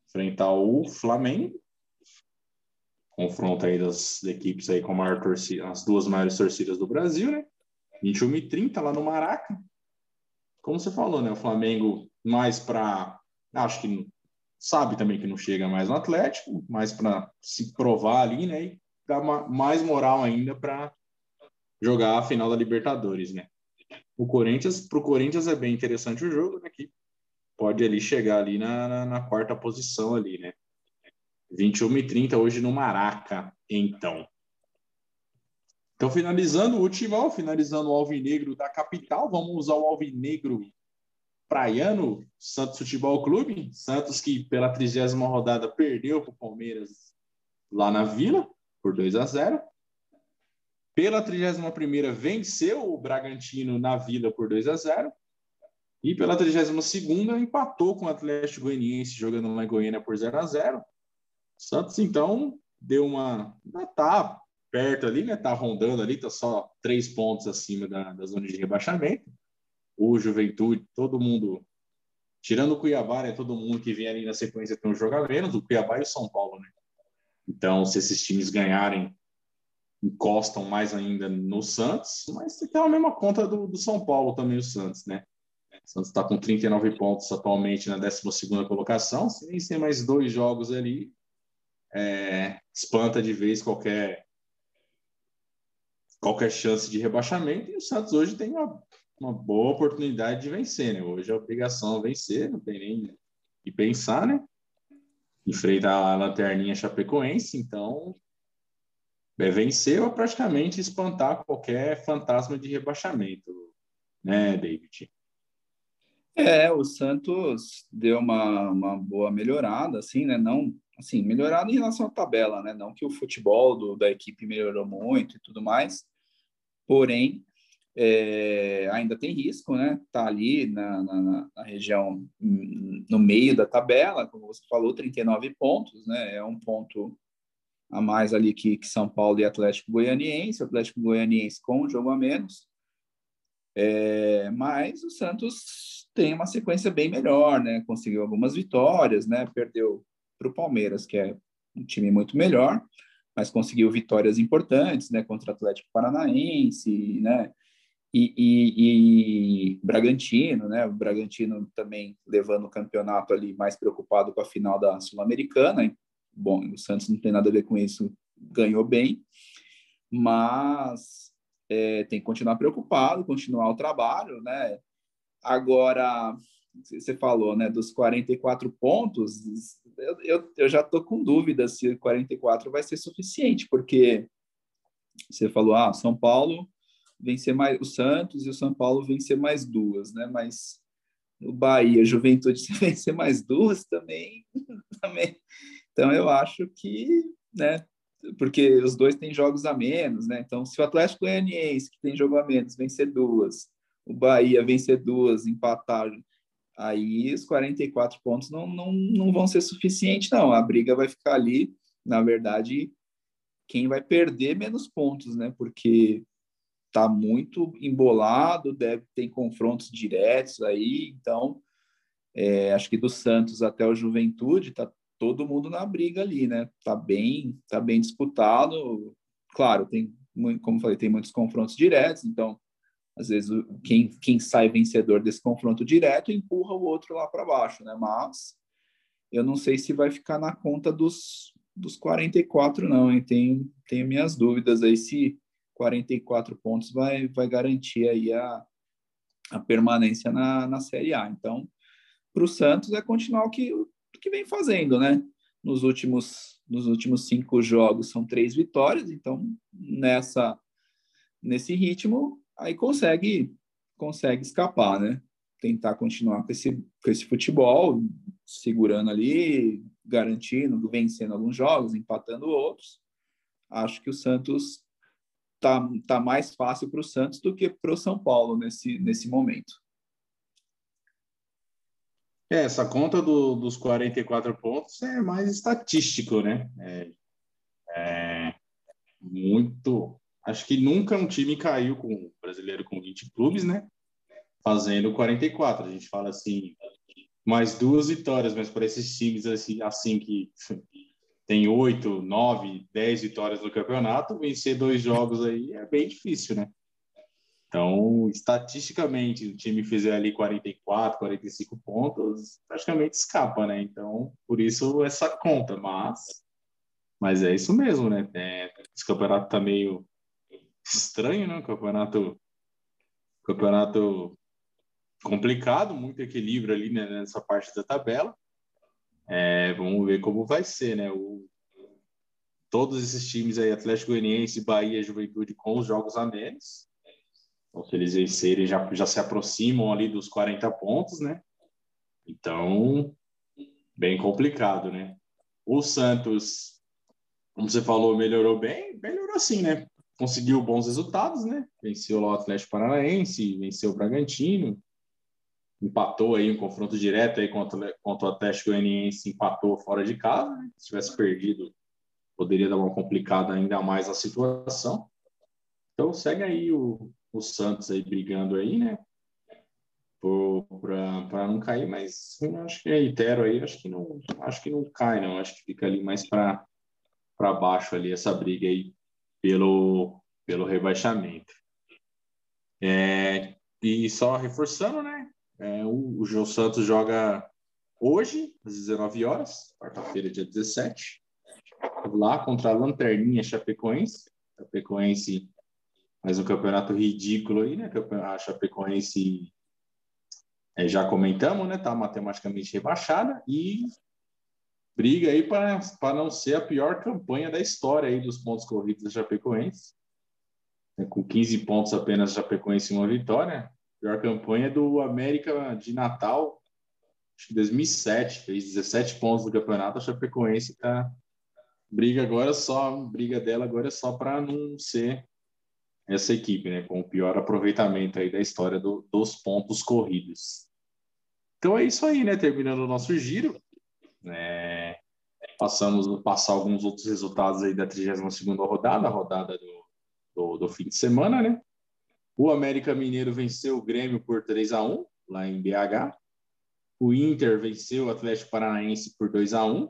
enfrentar o Flamengo confronto aí das equipes aí com a maior torcida, as duas maiores torcidas do Brasil, né? 21 e 30 lá no Maraca. Como você falou, né? O Flamengo mais para, acho que sabe também que não chega mais no Atlético, mais para se provar ali, né? E dar mais moral ainda para jogar a final da Libertadores, né? O Corinthians, para o Corinthians é bem interessante o jogo, né? Que pode ali chegar ali na, na, na quarta posição ali, né? 21 e 30 hoje no Maraca, então. Então, finalizando o último, finalizando o Alvinegro da capital, vamos usar o Alvinegro praiano, Santos Futebol Clube. Santos que pela trigésima rodada perdeu para o Palmeiras lá na Vila, por 2 a 0. Pela 31 primeira venceu o Bragantino na Vila por 2 a 0. E pela 32 segunda empatou com o Atlético Goianiense jogando lá em Goiânia por 0 a 0. Santos, então, deu uma. Tá perto ali, né? Tá rondando ali, tá só três pontos acima da, da zona de rebaixamento. O Juventude, todo mundo. Tirando o Cuiabá, né? Todo mundo que vem ali na sequência tem um jogo a menos, o Cuiabá e o São Paulo, né? Então, se esses times ganharem, encostam mais ainda no Santos, mas tem a mesma conta do, do São Paulo também, o Santos, né? O Santos está com 39 pontos atualmente na 12 colocação. Se vencer mais dois jogos ali, é, espanta de vez qualquer qualquer chance de rebaixamento e o Santos hoje tem uma, uma boa oportunidade de vencer, né? Hoje a obrigação é vencer, não tem nem que pensar, né? Enfrentar a lanterninha chapecoense, então é vencer ou praticamente espantar qualquer fantasma de rebaixamento, né, David? É, o Santos deu uma, uma boa melhorada, assim, né? Não assim, melhorado em relação à tabela, né? Não que o futebol do, da equipe melhorou muito e tudo mais, porém, é, ainda tem risco, né? Tá ali na, na, na, região, no meio da tabela, como você falou, 39 pontos, né? É um ponto a mais ali que, que São Paulo e Atlético Goianiense, Atlético Goianiense com um jogo a menos. É, mas o Santos tem uma sequência bem melhor, né? Conseguiu algumas vitórias, né? Perdeu para o Palmeiras, que é um time muito melhor, mas conseguiu vitórias importantes, né, contra o Atlético Paranaense, né, e, e, e, Bragantino, né? O Bragantino também levando o campeonato ali mais preocupado com a final da Sul-Americana. Bom, o Santos não tem nada a ver com isso, ganhou bem, mas é, tem que continuar preocupado, continuar o trabalho, né? Agora, você falou, né, dos 44 pontos, eu, eu, eu já estou com dúvida se 44 vai ser suficiente, porque você falou, ah, São Paulo vencer mais o Santos e o São Paulo vencer mais duas, né? Mas o Bahia, Juventude [LAUGHS] se vencer mais duas também, [LAUGHS] também. Então eu acho que, né? Porque os dois têm jogos a menos, né? Então se o Atlético Goianiense que tem jogo a menos vencer duas, o Bahia vencer duas, empatar, aí os 44 pontos não, não, não vão ser suficientes, não. A briga vai ficar ali, na verdade, quem vai perder menos pontos, né? Porque tá muito embolado, deve ter confrontos diretos aí, então é, acho que do Santos até o Juventude tá todo mundo na briga ali, né? Tá bem, tá bem disputado. Claro, tem, como falei, tem muitos confrontos diretos, então às vezes quem, quem sai vencedor desse confronto direto empurra o outro lá para baixo, né? Mas eu não sei se vai ficar na conta dos, dos 44, não, hein? Tenho, tenho minhas dúvidas aí se 44 pontos vai, vai garantir aí a, a permanência na, na Série A. Então, para o Santos é continuar o que, o que vem fazendo, né? Nos últimos, nos últimos cinco jogos são três vitórias, então nessa nesse ritmo aí consegue consegue escapar, né? Tentar continuar com esse, com esse futebol, segurando ali, garantindo, vencendo alguns jogos, empatando outros. Acho que o Santos tá, tá mais fácil para o Santos do que para o São Paulo nesse, nesse momento. É, essa conta do, dos 44 pontos é mais estatístico, né? É, é, muito. Acho que nunca um time caiu com um brasileiro com 20 clubes, né? Fazendo 44. A gente fala assim, mais duas vitórias, mas para esses times assim, assim que tem oito, nove, dez vitórias no campeonato, vencer dois jogos aí é bem difícil, né? Então, estatisticamente, o time fizer ali 44, 45 pontos, praticamente escapa, né? Então, por isso essa conta, mas mas é isso mesmo, né? É, esse campeonato tá meio estranho, né? Campeonato campeonato complicado, muito equilíbrio ali né, nessa parte da tabela. É, vamos ver como vai ser, né? O, todos esses times aí, Atlético Goianiense, Bahia, Juventude, com os jogos a menos. Então, se eles vencerem, já, já se aproximam ali dos 40 pontos, né? Então, bem complicado, né? O Santos, como você falou, melhorou bem? Melhorou sim, né? Conseguiu bons resultados, né? Venceu o Atlético Paranaense, venceu o Bragantino, empatou aí um confronto direto aí contra, contra o Atlético Goianiense, empatou fora de casa, né? se tivesse perdido poderia dar uma complicada ainda mais a situação. Então segue aí o, o Santos aí brigando aí, né? Para não cair, mas acho que reitero aí, acho que não, acho que não cai, não. Acho que fica ali mais para baixo ali essa briga aí pelo pelo rebaixamento. É, e só reforçando, né? É, o, o João Santos joga hoje, às 19 horas, quarta-feira, dia 17, lá contra a Lanterninha Chapecoense. Chapecoense, mais um campeonato ridículo aí, né? A Chapecoense, é, já comentamos, né? Tá matematicamente rebaixada e briga aí para não ser a pior campanha da história aí dos pontos corridos da Chapecoense. É, com 15 pontos apenas, Chapecoense uma vitória. Pior campanha do América de Natal, acho que 2007, fez 17 pontos no campeonato. A Chapecoense tá briga agora só, briga dela agora é só para não ser essa equipe, né, com o pior aproveitamento aí da história do, dos pontos corridos. Então é isso aí, né? Terminando o nosso giro, né? Passamos passar alguns outros resultados aí da 32 segunda rodada, a rodada do, do, do fim de semana, né? O América Mineiro venceu o Grêmio por 3 a 1 lá em BH. O Inter venceu o Atlético Paranaense por 2 a 1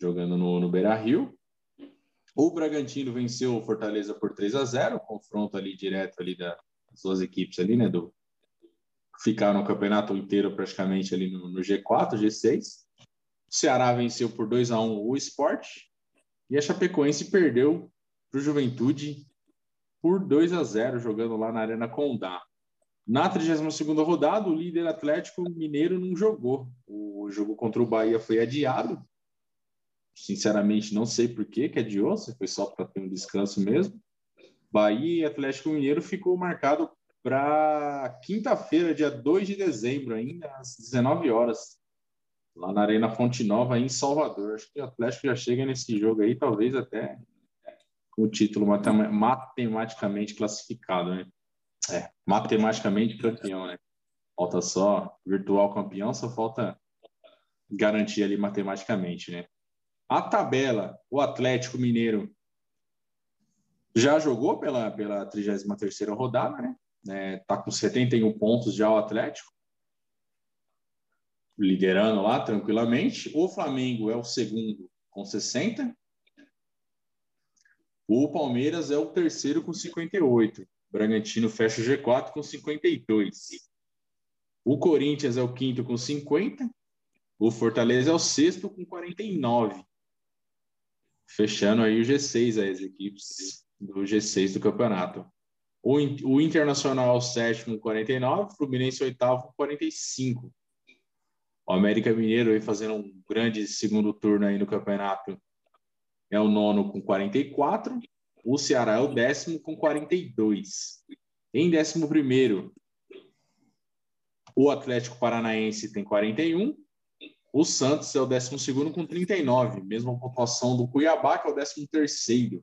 jogando no, no Beira Rio. O Bragantino venceu o Fortaleza por 3 a 0 confronto ali direto ali da as duas equipes ali, né? Do, ficaram no campeonato inteiro praticamente ali no, no G4, G6. O Ceará venceu por 2 a 1 o Sport e a Chapecoense perdeu para o Juventude por 2 a 0 jogando lá na Arena Condá. Na 32 rodada, o líder Atlético Mineiro não jogou. O jogo contra o Bahia foi adiado. Sinceramente, não sei por que que adiou, se foi só para ter um descanso mesmo. Bahia e Atlético Mineiro ficou marcado para quinta-feira, dia 2 de dezembro, ainda às 19 horas, lá na Arena Fonte Nova, em Salvador. Acho que o Atlético já chega nesse jogo aí, talvez até com o título matematicamente classificado, né? É, matematicamente campeão, né? Falta só virtual campeão, só falta garantir ali matematicamente, né? A tabela, o Atlético Mineiro já jogou pela, pela 33ª rodada, né? né, tá com 71 pontos já o Atlético, liderando lá tranquilamente. O Flamengo é o segundo com 60. O Palmeiras é o terceiro com 58. O Bragantino fecha o G4 com 52. O Corinthians é o quinto com 50. O Fortaleza é o sexto com 49. Fechando aí o G6, as equipes do G6 do campeonato. O, o Internacional sétimo, 49, o Fluminense oitavo, 45. O América Mineiro vem fazendo um grande segundo turno aí no campeonato. É o nono com 44. O Ceará é o décimo com 42. Em décimo primeiro, o Atlético Paranaense tem 41. O Santos é o décimo segundo com 39. Mesma pontuação do Cuiabá, que é o décimo terceiro.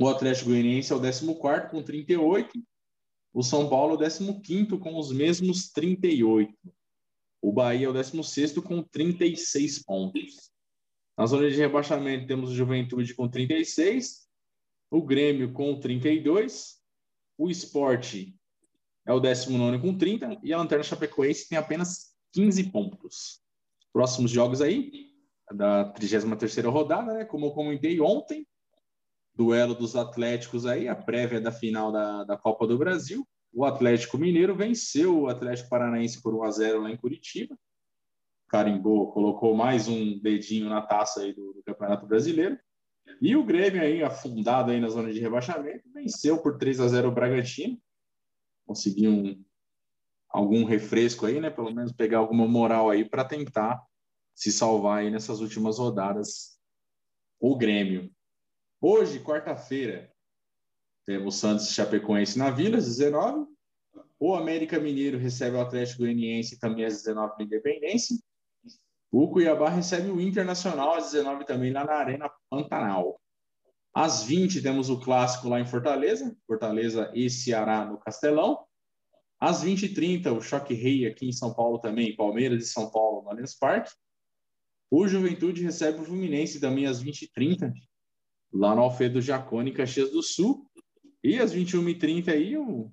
O Atlético Goianiense é o 14 com 38. O São Paulo é o 15 com os mesmos 38. O Bahia é o 16 com 36 pontos. Na zona de rebaixamento temos o Juventude com 36, o Grêmio com 32, o Esporte é o 19 com 30 e a Lanterna Chapecoense tem apenas 15 pontos. Próximos jogos aí, da 33ª rodada, né? como eu comentei ontem, duelo dos Atléticos aí, a prévia da final da, da Copa do Brasil. O Atlético Mineiro venceu o Atlético Paranaense por 1 a 0 lá em Curitiba. Carimbou, colocou mais um dedinho na taça aí do, do Campeonato Brasileiro. E o Grêmio aí, afundado aí na zona de rebaixamento, venceu por 3 a 0 o Bragantino. Conseguiu um, algum refresco aí, né? Pelo menos pegar alguma moral aí para tentar se salvar aí nessas últimas rodadas. O Grêmio. Hoje, quarta-feira, temos Santos Chapecoense na Vila, às 19 O América Mineiro recebe o Atlético Goianiense também às 19 na Independência. O Cuiabá recebe o Internacional às 19 também lá na Arena Pantanal. Às 20 temos o clássico lá em Fortaleza, Fortaleza e Ceará no Castelão. Às 20h30, o Choque Rei aqui em São Paulo também, Palmeiras e São Paulo no Allianz Parque. O Juventude recebe o Fluminense também às 20h30 lá no Alfredo Jaconi, Caxias do Sul. E às 21h30 aí, o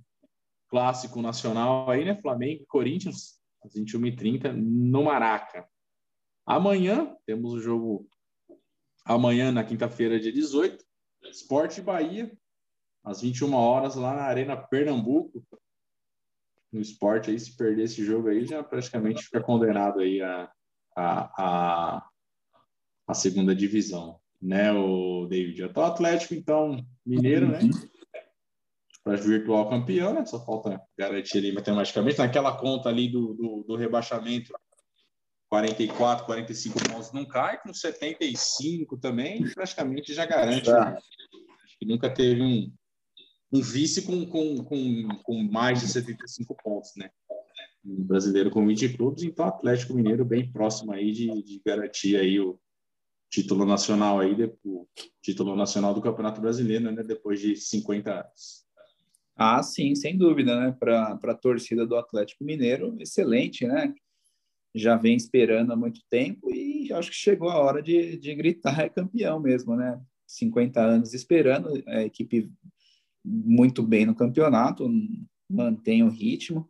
clássico nacional aí, né? Flamengo e Corinthians, às 21h30 no Maraca. Amanhã temos o jogo, amanhã, na quinta-feira, dia 18, Esporte Bahia, às 21 horas, lá na Arena Pernambuco. No esporte aí, se perder esse jogo aí, já praticamente fica condenado aí a, a, a, a segunda divisão né, o David? Eu tô Atlético, então, mineiro, né? Para virtual campeão, né? Só falta garantir ali matematicamente. Naquela conta ali do, do, do rebaixamento, 44, 45 pontos não cai, com 75 também, praticamente já garante. Né? Acho que nunca teve um, um vice com, com, com, com mais de 75 pontos, né? Um brasileiro com 20 clubes, então Atlético Mineiro bem próximo aí de, de garantir aí o, título nacional aí, o título nacional do Campeonato Brasileiro, né, depois de 50 anos. Ah, sim, sem dúvida, né? Para a torcida do Atlético Mineiro, excelente, né? Já vem esperando há muito tempo e acho que chegou a hora de, de gritar é campeão mesmo, né? 50 anos esperando, a equipe muito bem no campeonato, mantém o ritmo,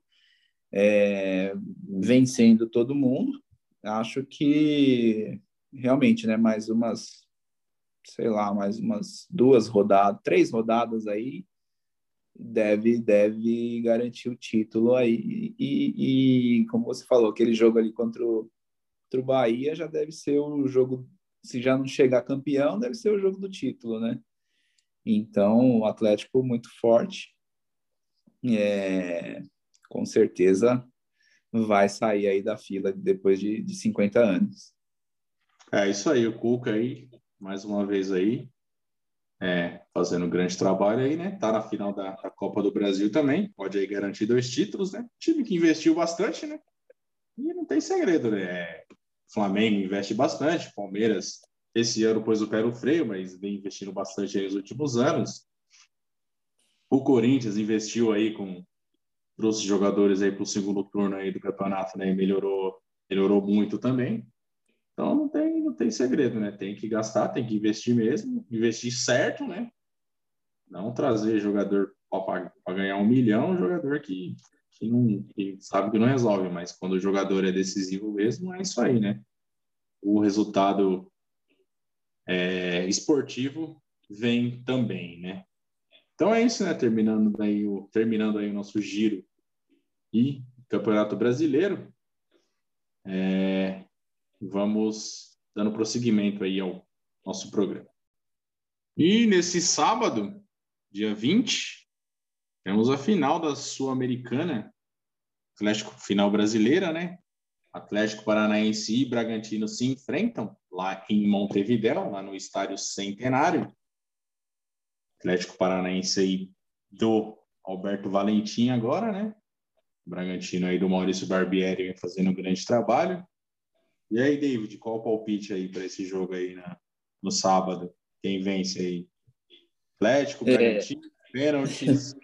é, vencendo todo mundo. Acho que realmente, né, mais umas, sei lá, mais umas duas rodadas, três rodadas aí, deve deve garantir o título aí e, e, como você falou aquele jogo ali contra o, contra o Bahia já deve ser o jogo se já não chegar campeão deve ser o jogo do título né então o Atlético muito forte é, com certeza vai sair aí da fila depois de, de 50 anos é isso aí o Cuca aí mais uma vez aí é, fazendo um grande trabalho aí, né? Tá na final da, da, Copa do Brasil também, pode aí garantir dois títulos, né? Time que investiu bastante, né? E não tem segredo, né? É, Flamengo investe bastante, Palmeiras esse ano pôs o pé no freio, mas vem investindo bastante nos últimos anos. O Corinthians investiu aí com trouxe jogadores aí para o segundo turno aí do campeonato, né? E melhorou, melhorou muito também. Então não tem, não tem segredo, né? Tem que gastar, tem que investir mesmo, investir certo, né? Não trazer jogador para ganhar um milhão, jogador que, que, não, que sabe que não resolve, mas quando o jogador é decisivo mesmo, é isso aí, né? O resultado é, esportivo vem também, né? Então é isso, né? Terminando aí o, terminando aí o nosso giro e Campeonato Brasileiro. É, vamos dando prosseguimento aí ao nosso programa. E nesse sábado, dia 20, temos a final da Sul-Americana, Atlético final brasileira, né? Atlético Paranaense e Bragantino se enfrentam lá em Montevidéu, lá no estádio Centenário. Atlético Paranaense aí do Alberto Valentim agora, né? Bragantino aí do Maurício Barbieri fazendo um grande trabalho. E aí, David, qual o palpite aí para esse jogo aí na, no sábado? Quem vence aí? Atlético, é. Bragantino, [LAUGHS] é... pênaltis?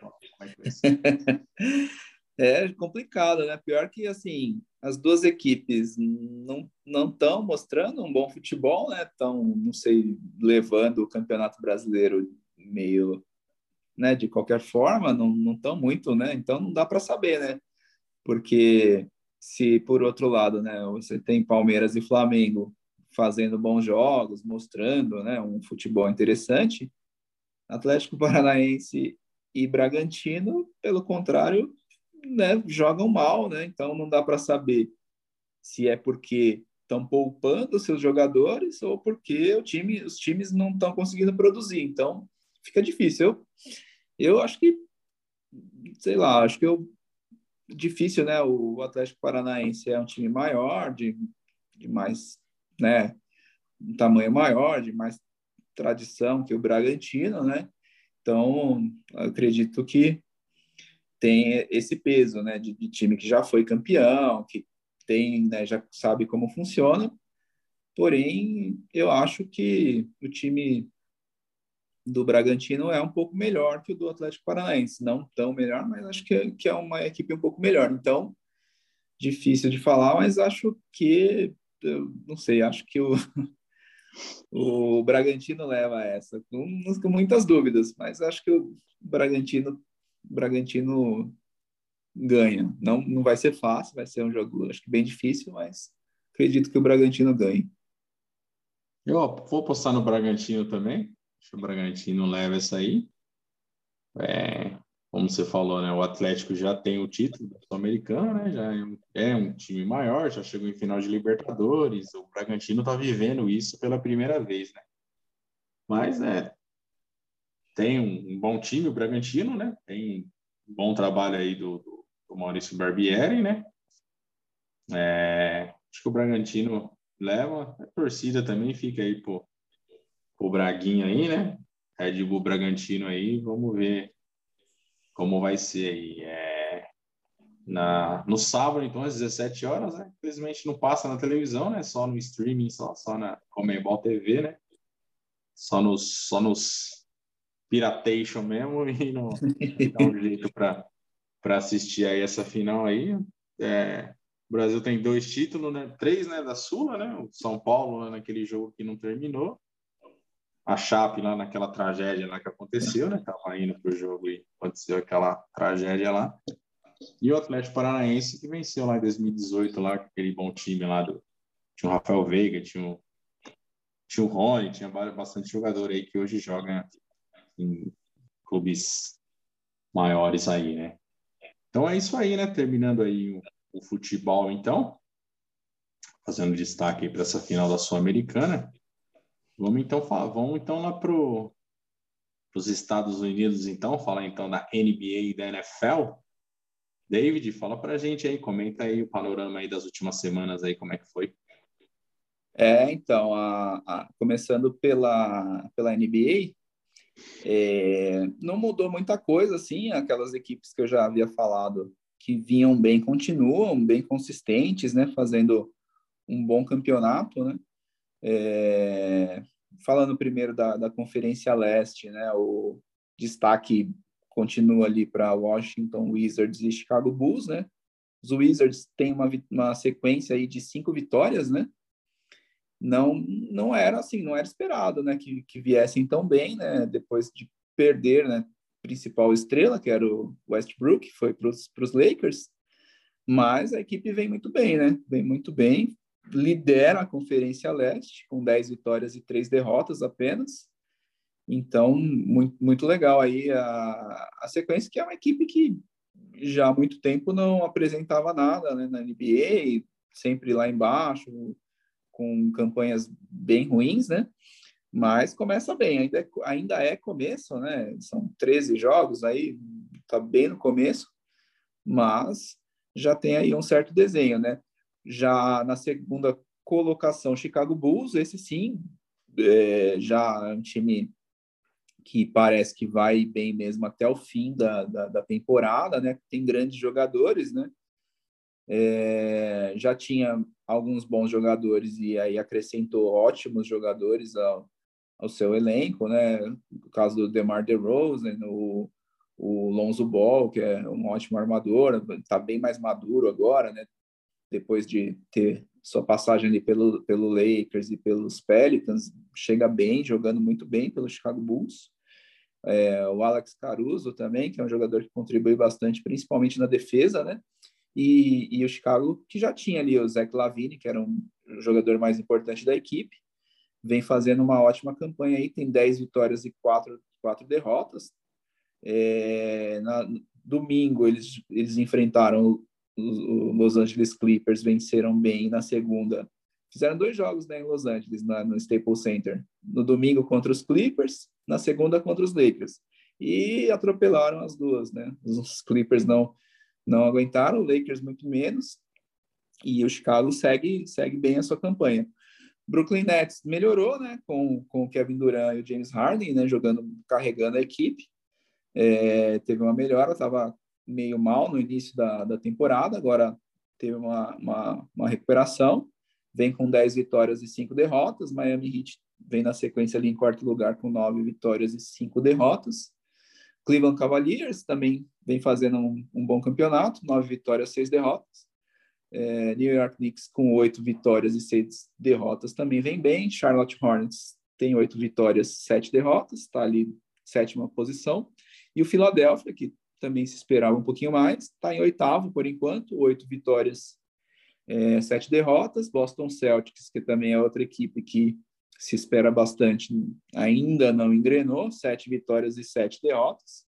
é complicado, né? Pior que, assim, as duas equipes não estão mostrando um bom futebol, né? Estão, não sei, levando o Campeonato Brasileiro meio, né? De qualquer forma, não estão muito, né? Então não dá para saber, né? Porque se por outro lado, né, você tem Palmeiras e Flamengo fazendo bons jogos, mostrando, né, um futebol interessante, Atlético Paranaense e Bragantino, pelo contrário, né, jogam mal, né? Então não dá para saber se é porque estão poupando seus jogadores ou porque o time, os times não estão conseguindo produzir. Então fica difícil. Eu, eu acho que, sei lá, acho que eu difícil, né? O Atlético Paranaense é um time maior, de, de mais, né? Um tamanho maior, de mais tradição que o Bragantino, né? Então, acredito que tem esse peso, né? De, de, time que já foi campeão, que tem, né? Já sabe como funciona. Porém, eu acho que o time do Bragantino é um pouco melhor que o do Atlético Paranaense. Não tão melhor, mas acho que, que é uma equipe um pouco melhor. Então, difícil de falar, mas acho que, não sei, acho que o, [LAUGHS] o Bragantino leva essa, com muitas dúvidas, mas acho que o Bragantino, Bragantino ganha. Não, não vai ser fácil, vai ser um jogo, acho que bem difícil, mas acredito que o Bragantino ganhe. Eu vou postar no Bragantino também. Acho que o Bragantino leva essa aí. É, como você falou, né? O Atlético já tem o título da Sul-Americana, né? Já é um, é um, time maior, já chegou em final de Libertadores. O Bragantino está vivendo isso pela primeira vez, né? Mas é tem um, um, bom time o Bragantino, né? Tem um bom trabalho aí do, do, do Maurício Barbieri, né? É, acho que o Bragantino leva, a torcida também fica aí, pô, o Braguinha aí, né? Red Bull Bragantino aí, vamos ver como vai ser aí. É, na, no sábado, então, às 17 horas, né? Infelizmente não passa na televisão, né? Só no streaming, só, só na Comebol TV, né? Só nos, só nos piratation mesmo [LAUGHS] e não dá um jeito para assistir aí essa final aí. É, o Brasil tem dois títulos, né? Três, né? Da Sula, né? O São Paulo né? naquele jogo que não terminou a Chape lá naquela tragédia lá que aconteceu, né? Tava indo pro jogo e aconteceu aquela tragédia lá. E o Atlético Paranaense que venceu lá em 2018 lá aquele bom time lá do tinha o Rafael Veiga, tinha o tinha o Rony, tinha bastante jogador aí que hoje joga em clubes maiores aí, né? Então é isso aí, né? Terminando aí o, o futebol, então, fazendo destaque para essa final da Sul-Americana. Vamos então falar, vamos então lá pro os Estados Unidos, então, falar então da NBA e da NFL. David, fala para a gente aí, comenta aí o panorama aí das últimas semanas aí, como é que foi? É, então, a, a, começando pela, pela NBA, é, não mudou muita coisa, assim, aquelas equipes que eu já havia falado que vinham bem, continuam bem consistentes, né, fazendo um bom campeonato, né, é, falando primeiro da, da Conferência Leste, né, o destaque continua ali para Washington Wizards e Chicago Bulls, né, os Wizards têm uma, uma sequência aí de cinco vitórias, né, não não era assim, não era esperado, né, que, que viessem tão bem, né, depois de perder, né, principal estrela, que era o Westbrook, que foi para os Lakers, mas a equipe vem muito bem, né, vem muito bem, lidera a Conferência Leste com 10 vitórias e 3 derrotas apenas, então muito, muito legal aí a, a sequência, que é uma equipe que já há muito tempo não apresentava nada né, na NBA, sempre lá embaixo, com campanhas bem ruins, né? Mas começa bem, ainda é, ainda é começo, né? São 13 jogos aí, tá bem no começo, mas já tem aí um certo desenho, né? Já na segunda colocação, Chicago Bulls, esse sim, é, já é um time que parece que vai bem mesmo até o fim da, da, da temporada, né? Tem grandes jogadores, né? É, já tinha alguns bons jogadores e aí acrescentou ótimos jogadores ao, ao seu elenco, né? No caso do DeMar DeRozan, o, o Lonzo Ball, que é um ótimo armador, está bem mais maduro agora, né? Depois de ter sua passagem ali pelo, pelo Lakers e pelos Pelicans, chega bem, jogando muito bem pelo Chicago Bulls. É, o Alex Caruso também, que é um jogador que contribui bastante, principalmente na defesa, né? E, e o Chicago, que já tinha ali o Zach Lavine, que era um jogador mais importante da equipe, vem fazendo uma ótima campanha aí, tem 10 vitórias e 4, 4 derrotas. É, na, domingo eles, eles enfrentaram os Los Angeles Clippers, venceram bem na segunda. Fizeram dois jogos né, em Los Angeles, na, no Staples Center. No domingo contra os Clippers, na segunda contra os Lakers. E atropelaram as duas, né? Os Clippers não não aguentaram, o Lakers muito menos, e o Chicago segue, segue bem a sua campanha. Brooklyn Nets melhorou, né, com, com o Kevin Durant e o James Harden, né, jogando, carregando a equipe, é, teve uma melhora, estava meio mal no início da, da temporada, agora teve uma, uma, uma, recuperação, vem com 10 vitórias e 5 derrotas, Miami Heat vem na sequência ali em quarto lugar com 9 vitórias e 5 derrotas, Cleveland Cavaliers também vem fazendo um, um bom campeonato, nove vitórias, seis derrotas. É, New York Knicks com oito vitórias e seis derrotas também vem bem. Charlotte Hornets tem oito vitórias, sete derrotas, está ali sétima posição. E o Philadelphia, que também se esperava um pouquinho mais, está em oitavo por enquanto, oito vitórias, é, sete derrotas. Boston Celtics, que também é outra equipe que se espera bastante, ainda não engrenou, sete vitórias e sete derrotas.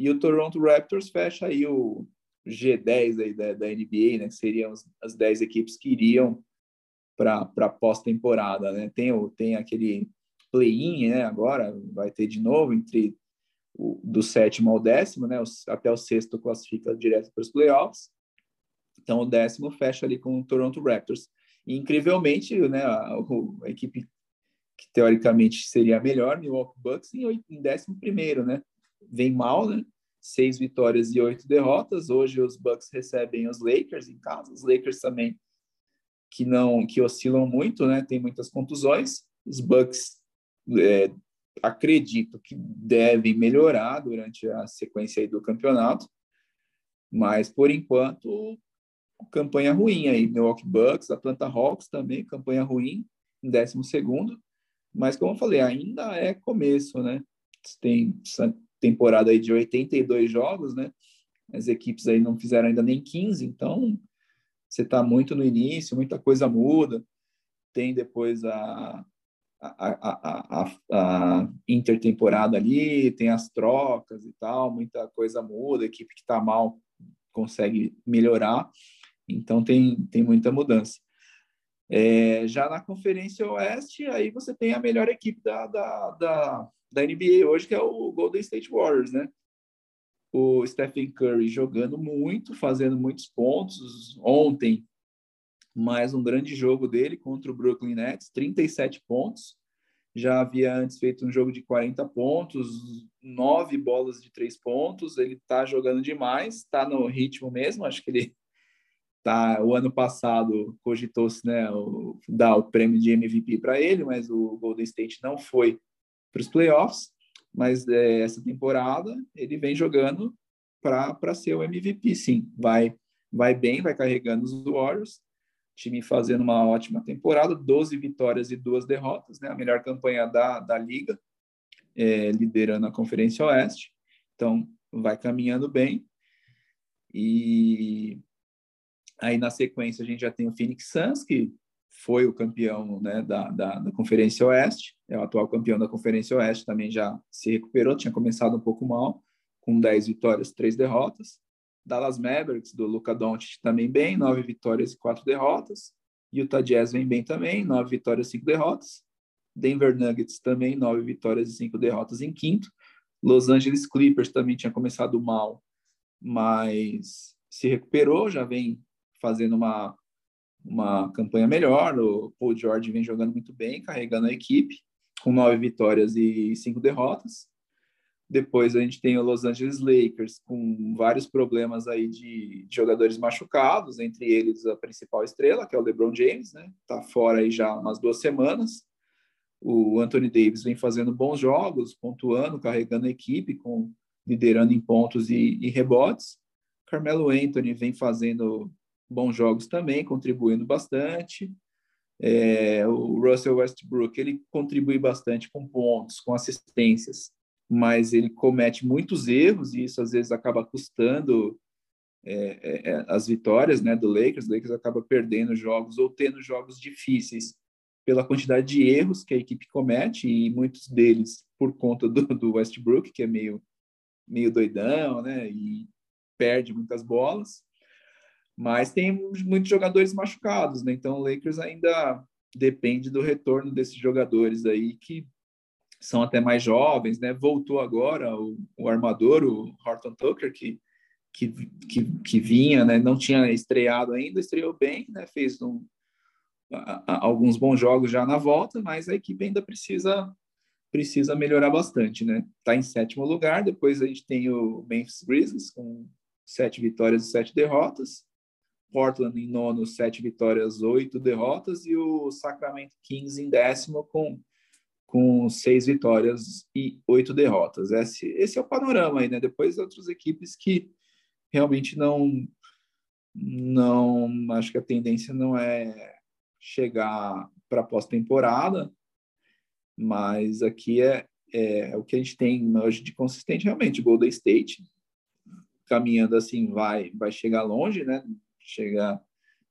E o Toronto Raptors fecha aí o G10 aí da, da NBA, né? Que seriam as, as 10 equipes que iriam para a pós-temporada, né? Tem, o, tem aquele play-in, né? Agora vai ter de novo entre o, do sétimo ao décimo, né? Até o sexto classifica direto para os playoffs. Então o décimo fecha ali com o Toronto Raptors. E, incrivelmente, né? A, a, equipe que teoricamente seria a melhor, Milwaukee Bucks, em, em décimo primeiro, né? Vem mal, né? Seis vitórias e oito derrotas. Hoje os Bucks recebem os Lakers em casa. Os Lakers também que não que oscilam muito, né? Tem muitas contusões. Os Bucks é, acredito que devem melhorar durante a sequência do campeonato, mas por enquanto campanha ruim aí. Milwaukee Bucks, Atlanta Hawks também campanha ruim em décimo segundo, mas como eu falei ainda é começo, né? Tem temporada aí de 82 jogos, né? As equipes aí não fizeram ainda nem 15, então você está muito no início, muita coisa muda. Tem depois a, a, a, a, intertemporada ali, tem as trocas e tal, muita coisa muda, a equipe que está mal consegue melhorar, então tem, tem muita mudança. É, já na Conferência Oeste, aí você tem a melhor equipe da, da, da, da NBA hoje, que é o Golden State Warriors, né? O Stephen Curry jogando muito, fazendo muitos pontos. Ontem, mais um grande jogo dele contra o Brooklyn Nets, 37 pontos já havia antes feito um jogo de 40 pontos, nove bolas de três pontos. Ele está jogando demais, está no ritmo mesmo. Acho que ele tá. O ano passado cogitou-se né, o, dar o prêmio de MVP para ele, mas o Golden State não foi para os playoffs. Mas é, essa temporada ele vem jogando para ser o MVP, sim. Vai, vai bem, vai carregando os Warriors time fazendo uma ótima temporada, 12 vitórias e duas derrotas, né? A melhor campanha da, da liga, é, liderando a Conferência Oeste. Então, vai caminhando bem. E aí, na sequência, a gente já tem o Phoenix Suns, que foi o campeão né, da, da, da, Conferência Oeste, é o atual campeão da Conferência Oeste, também já se recuperou, tinha começado um pouco mal, com 10 vitórias, 3 derrotas. Dallas Mavericks, do Luca Doncic, também bem, nove vitórias e quatro derrotas. Utah Jazz vem bem também, nove vitórias e cinco derrotas. Denver Nuggets também, nove vitórias e cinco derrotas em quinto. Los Angeles Clippers também tinha começado mal, mas se recuperou, já vem fazendo uma, uma campanha melhor. O Paul George vem jogando muito bem, carregando a equipe, com nove vitórias e cinco derrotas. Depois a gente tem o Los Angeles Lakers com vários problemas aí de, jogadores machucados, entre eles a principal estrela, que é o LeBron James, né? Tá fora aí já umas duas semanas. O Anthony Davis vem fazendo bons jogos, pontuando, carregando a equipe, com liderando em pontos e, e rebotes. Carmelo Anthony vem fazendo bons jogos também, contribuindo bastante. É, o Russell Westbrook ele contribui bastante com pontos, com assistências mas ele comete muitos erros e isso às vezes acaba custando é, é, é, as vitórias né, do Lakers. O Lakers acaba perdendo jogos ou tendo jogos difíceis pela quantidade de erros que a equipe comete e muitos deles por conta do, do Westbrook, que é meio, meio doidão né, e perde muitas bolas. Mas tem muitos jogadores machucados, né? então o Lakers ainda depende do retorno desses jogadores aí que são até mais jovens, né? Voltou agora o, o armador, o Horton Tucker, que, que, que, que, vinha, né? Não tinha estreado ainda, estreou bem, né? Fez um, a, a, alguns bons jogos já na volta, mas a equipe ainda precisa precisa melhorar bastante, né? Tá em sétimo lugar, depois a gente tem o Memphis Grizzlies com sete vitórias e sete derrotas, Portland em nono, sete vitórias, oito derrotas, e o Sacramento Kings em décimo com com seis vitórias e oito derrotas. Esse, esse é o panorama aí, né? Depois outras equipes que realmente não não acho que a tendência não é chegar para pós-temporada, mas aqui é, é, é, o que a gente tem hoje de consistente realmente. Golden State caminhando assim vai vai chegar longe, né? Chegar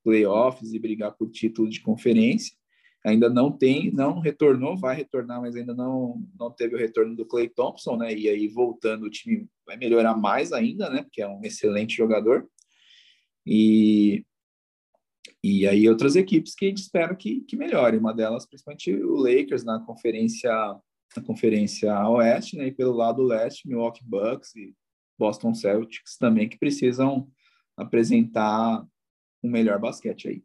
playoffs e brigar por título de conferência ainda não tem, não retornou, vai retornar, mas ainda não, não teve o retorno do Clay Thompson, né? E aí voltando o time vai melhorar mais ainda, né? Porque é um excelente jogador. E e aí outras equipes que a gente espera que, que melhore, uma delas principalmente o Lakers na conferência na conferência Oeste, né? E pelo lado leste, Milwaukee Bucks e Boston Celtics também que precisam apresentar um melhor basquete aí.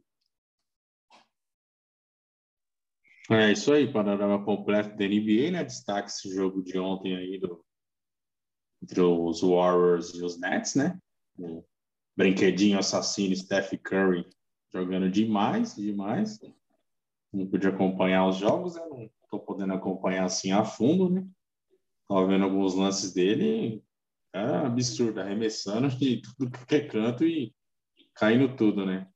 É isso aí, panorama completo da NBA, né? Destaque esse jogo de ontem aí do, entre os Warriors e os Nets, né? O brinquedinho assassino Steph Curry jogando demais, demais. Não pude acompanhar os jogos, né? Não tô podendo acompanhar assim a fundo, né? Tava vendo alguns lances dele, é absurdo, arremessando de tudo que é canto e caindo tudo, né?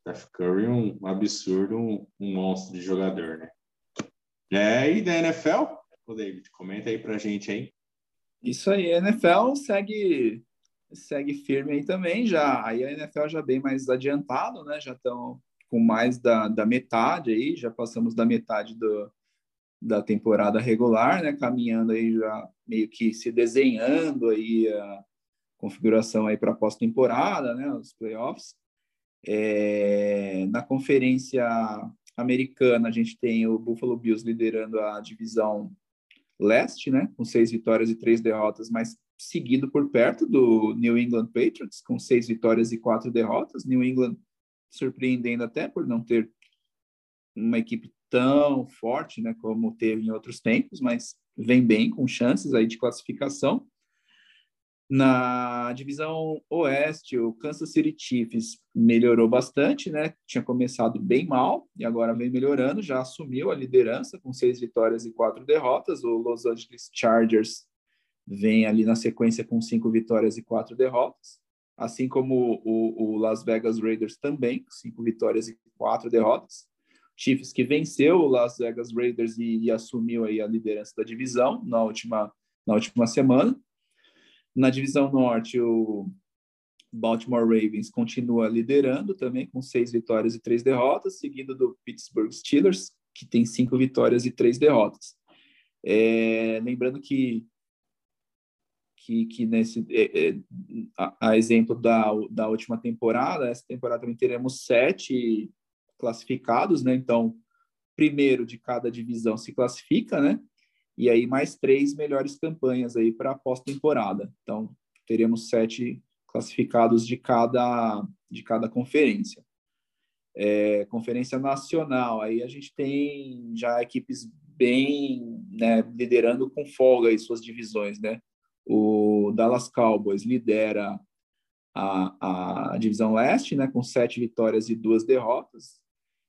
Steph Curry um absurdo, um, um monstro de jogador, né? É, e da NFL? O David, comenta aí pra gente aí. Isso aí, a NFL segue segue firme aí também, já aí a NFL já bem mais adiantado, né? Já estão com mais da, da metade aí, já passamos da metade do, da temporada regular, né? Caminhando aí já meio que se desenhando aí a configuração aí para pós-temporada, né? Os playoffs. É, na conferência americana, a gente tem o Buffalo Bills liderando a divisão leste, né? Com seis vitórias e três derrotas, mas seguido por perto do New England Patriots, com seis vitórias e quatro derrotas. New England surpreendendo até por não ter uma equipe tão forte, né, como teve em outros tempos, mas vem bem com chances aí de classificação. Na divisão oeste, o Kansas City Chiefs melhorou bastante, né? Tinha começado bem mal e agora vem melhorando, já assumiu a liderança com seis vitórias e quatro derrotas. O Los Angeles Chargers vem ali na sequência com cinco vitórias e quatro derrotas, assim como o, o Las Vegas Raiders também, cinco vitórias e quatro derrotas. Chiefs que venceu o Las Vegas Raiders e, e assumiu aí a liderança da divisão na última, na última semana. Na divisão norte, o Baltimore Ravens continua liderando também com seis vitórias e três derrotas, seguido do Pittsburgh Steelers, que tem cinco vitórias e três derrotas. É, lembrando que que, que nesse é, é, a, a, exemplo da, da última temporada, essa temporada também teremos sete classificados, né? Então, primeiro de cada divisão se classifica, né? e aí mais três melhores campanhas aí para pós-temporada. Então, teremos sete classificados de cada, de cada conferência. É, conferência nacional, aí a gente tem já equipes bem né, liderando com folga aí suas divisões, né? O Dallas Cowboys lidera a, a divisão leste, né, com sete vitórias e duas derrotas.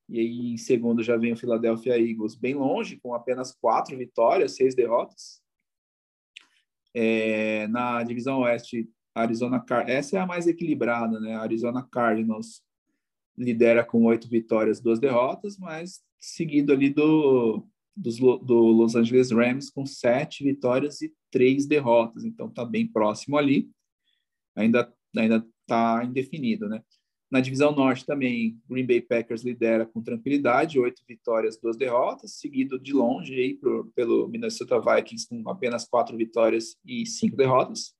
E aí, em segundo, já vem o Philadelphia Eagles bem longe, com apenas quatro vitórias, seis derrotas. É, na divisão oeste, Arizona Car essa é a mais equilibrada, né? Arizona Cardinals lidera com oito vitórias, duas derrotas, mas seguido ali do, dos, do Los Angeles Rams com sete vitórias e três derrotas. Então, tá bem próximo ali. Ainda ainda tá indefinido, né? Na divisão norte também, Green Bay Packers lidera com tranquilidade, oito vitórias, duas derrotas, seguido de longe aí pelo Minnesota Vikings com apenas quatro vitórias e cinco derrotas.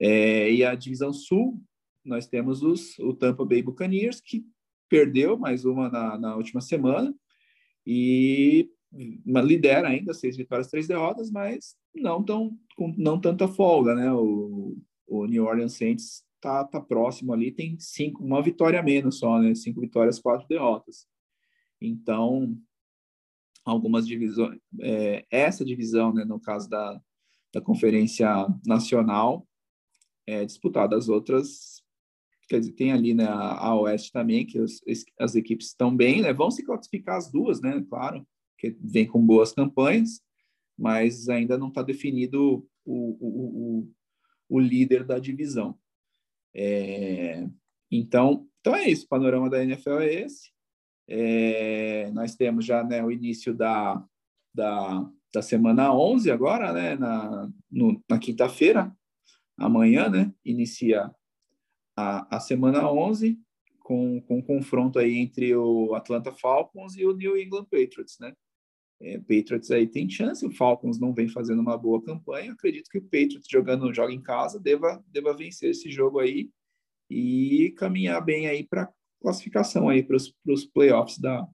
É, e a divisão sul, nós temos os, o Tampa Bay Buccaneers, que perdeu mais uma na, na última semana e lidera ainda seis vitórias, três derrotas, mas não tão com não tanta folga, né? O, o New Orleans Saints tá, tá próximo ali, tem cinco, uma vitória menos só, né? Cinco vitórias, quatro derrotas. Então, algumas divisões, é, essa divisão, né, no caso da, da Conferência Nacional, é disputada. As outras, quer dizer, tem ali né, a, a Oeste também, que as, as equipes estão bem, né? Vão se classificar as duas, né? Claro, que vem com boas campanhas, mas ainda não está definido o, o, o, o líder da divisão. É, então, então é isso, o panorama da NFL é esse. É, nós temos já né, o início da, da, da semana 11 agora, né, na, na quinta-feira, amanhã, né, inicia a, a semana 11 com, com um confronto aí entre o Atlanta Falcons e o New England Patriots, né? É, Patriots aí tem chance, o Falcons não vem fazendo uma boa campanha. Acredito que o Patriots jogando joga em casa deva, deva vencer esse jogo aí e caminhar bem aí para classificação aí para os playoffs da,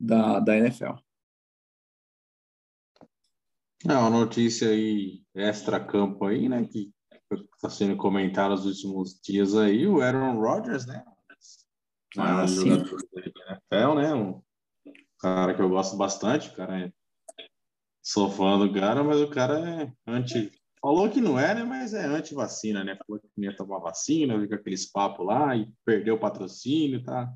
da, da NFL. É uma notícia aí extra-campo aí, né? Que está sendo comentada nos últimos dias aí, o Aaron Rodgers, né? Ah, sim. NFL, né? Um cara que eu gosto bastante, cara é... Sou fã do cara, mas o cara é anti Falou que não é, né? Mas é anti-vacina, né? Falou que não ia tomar vacina, fica aqueles papos lá e perdeu o patrocínio, tá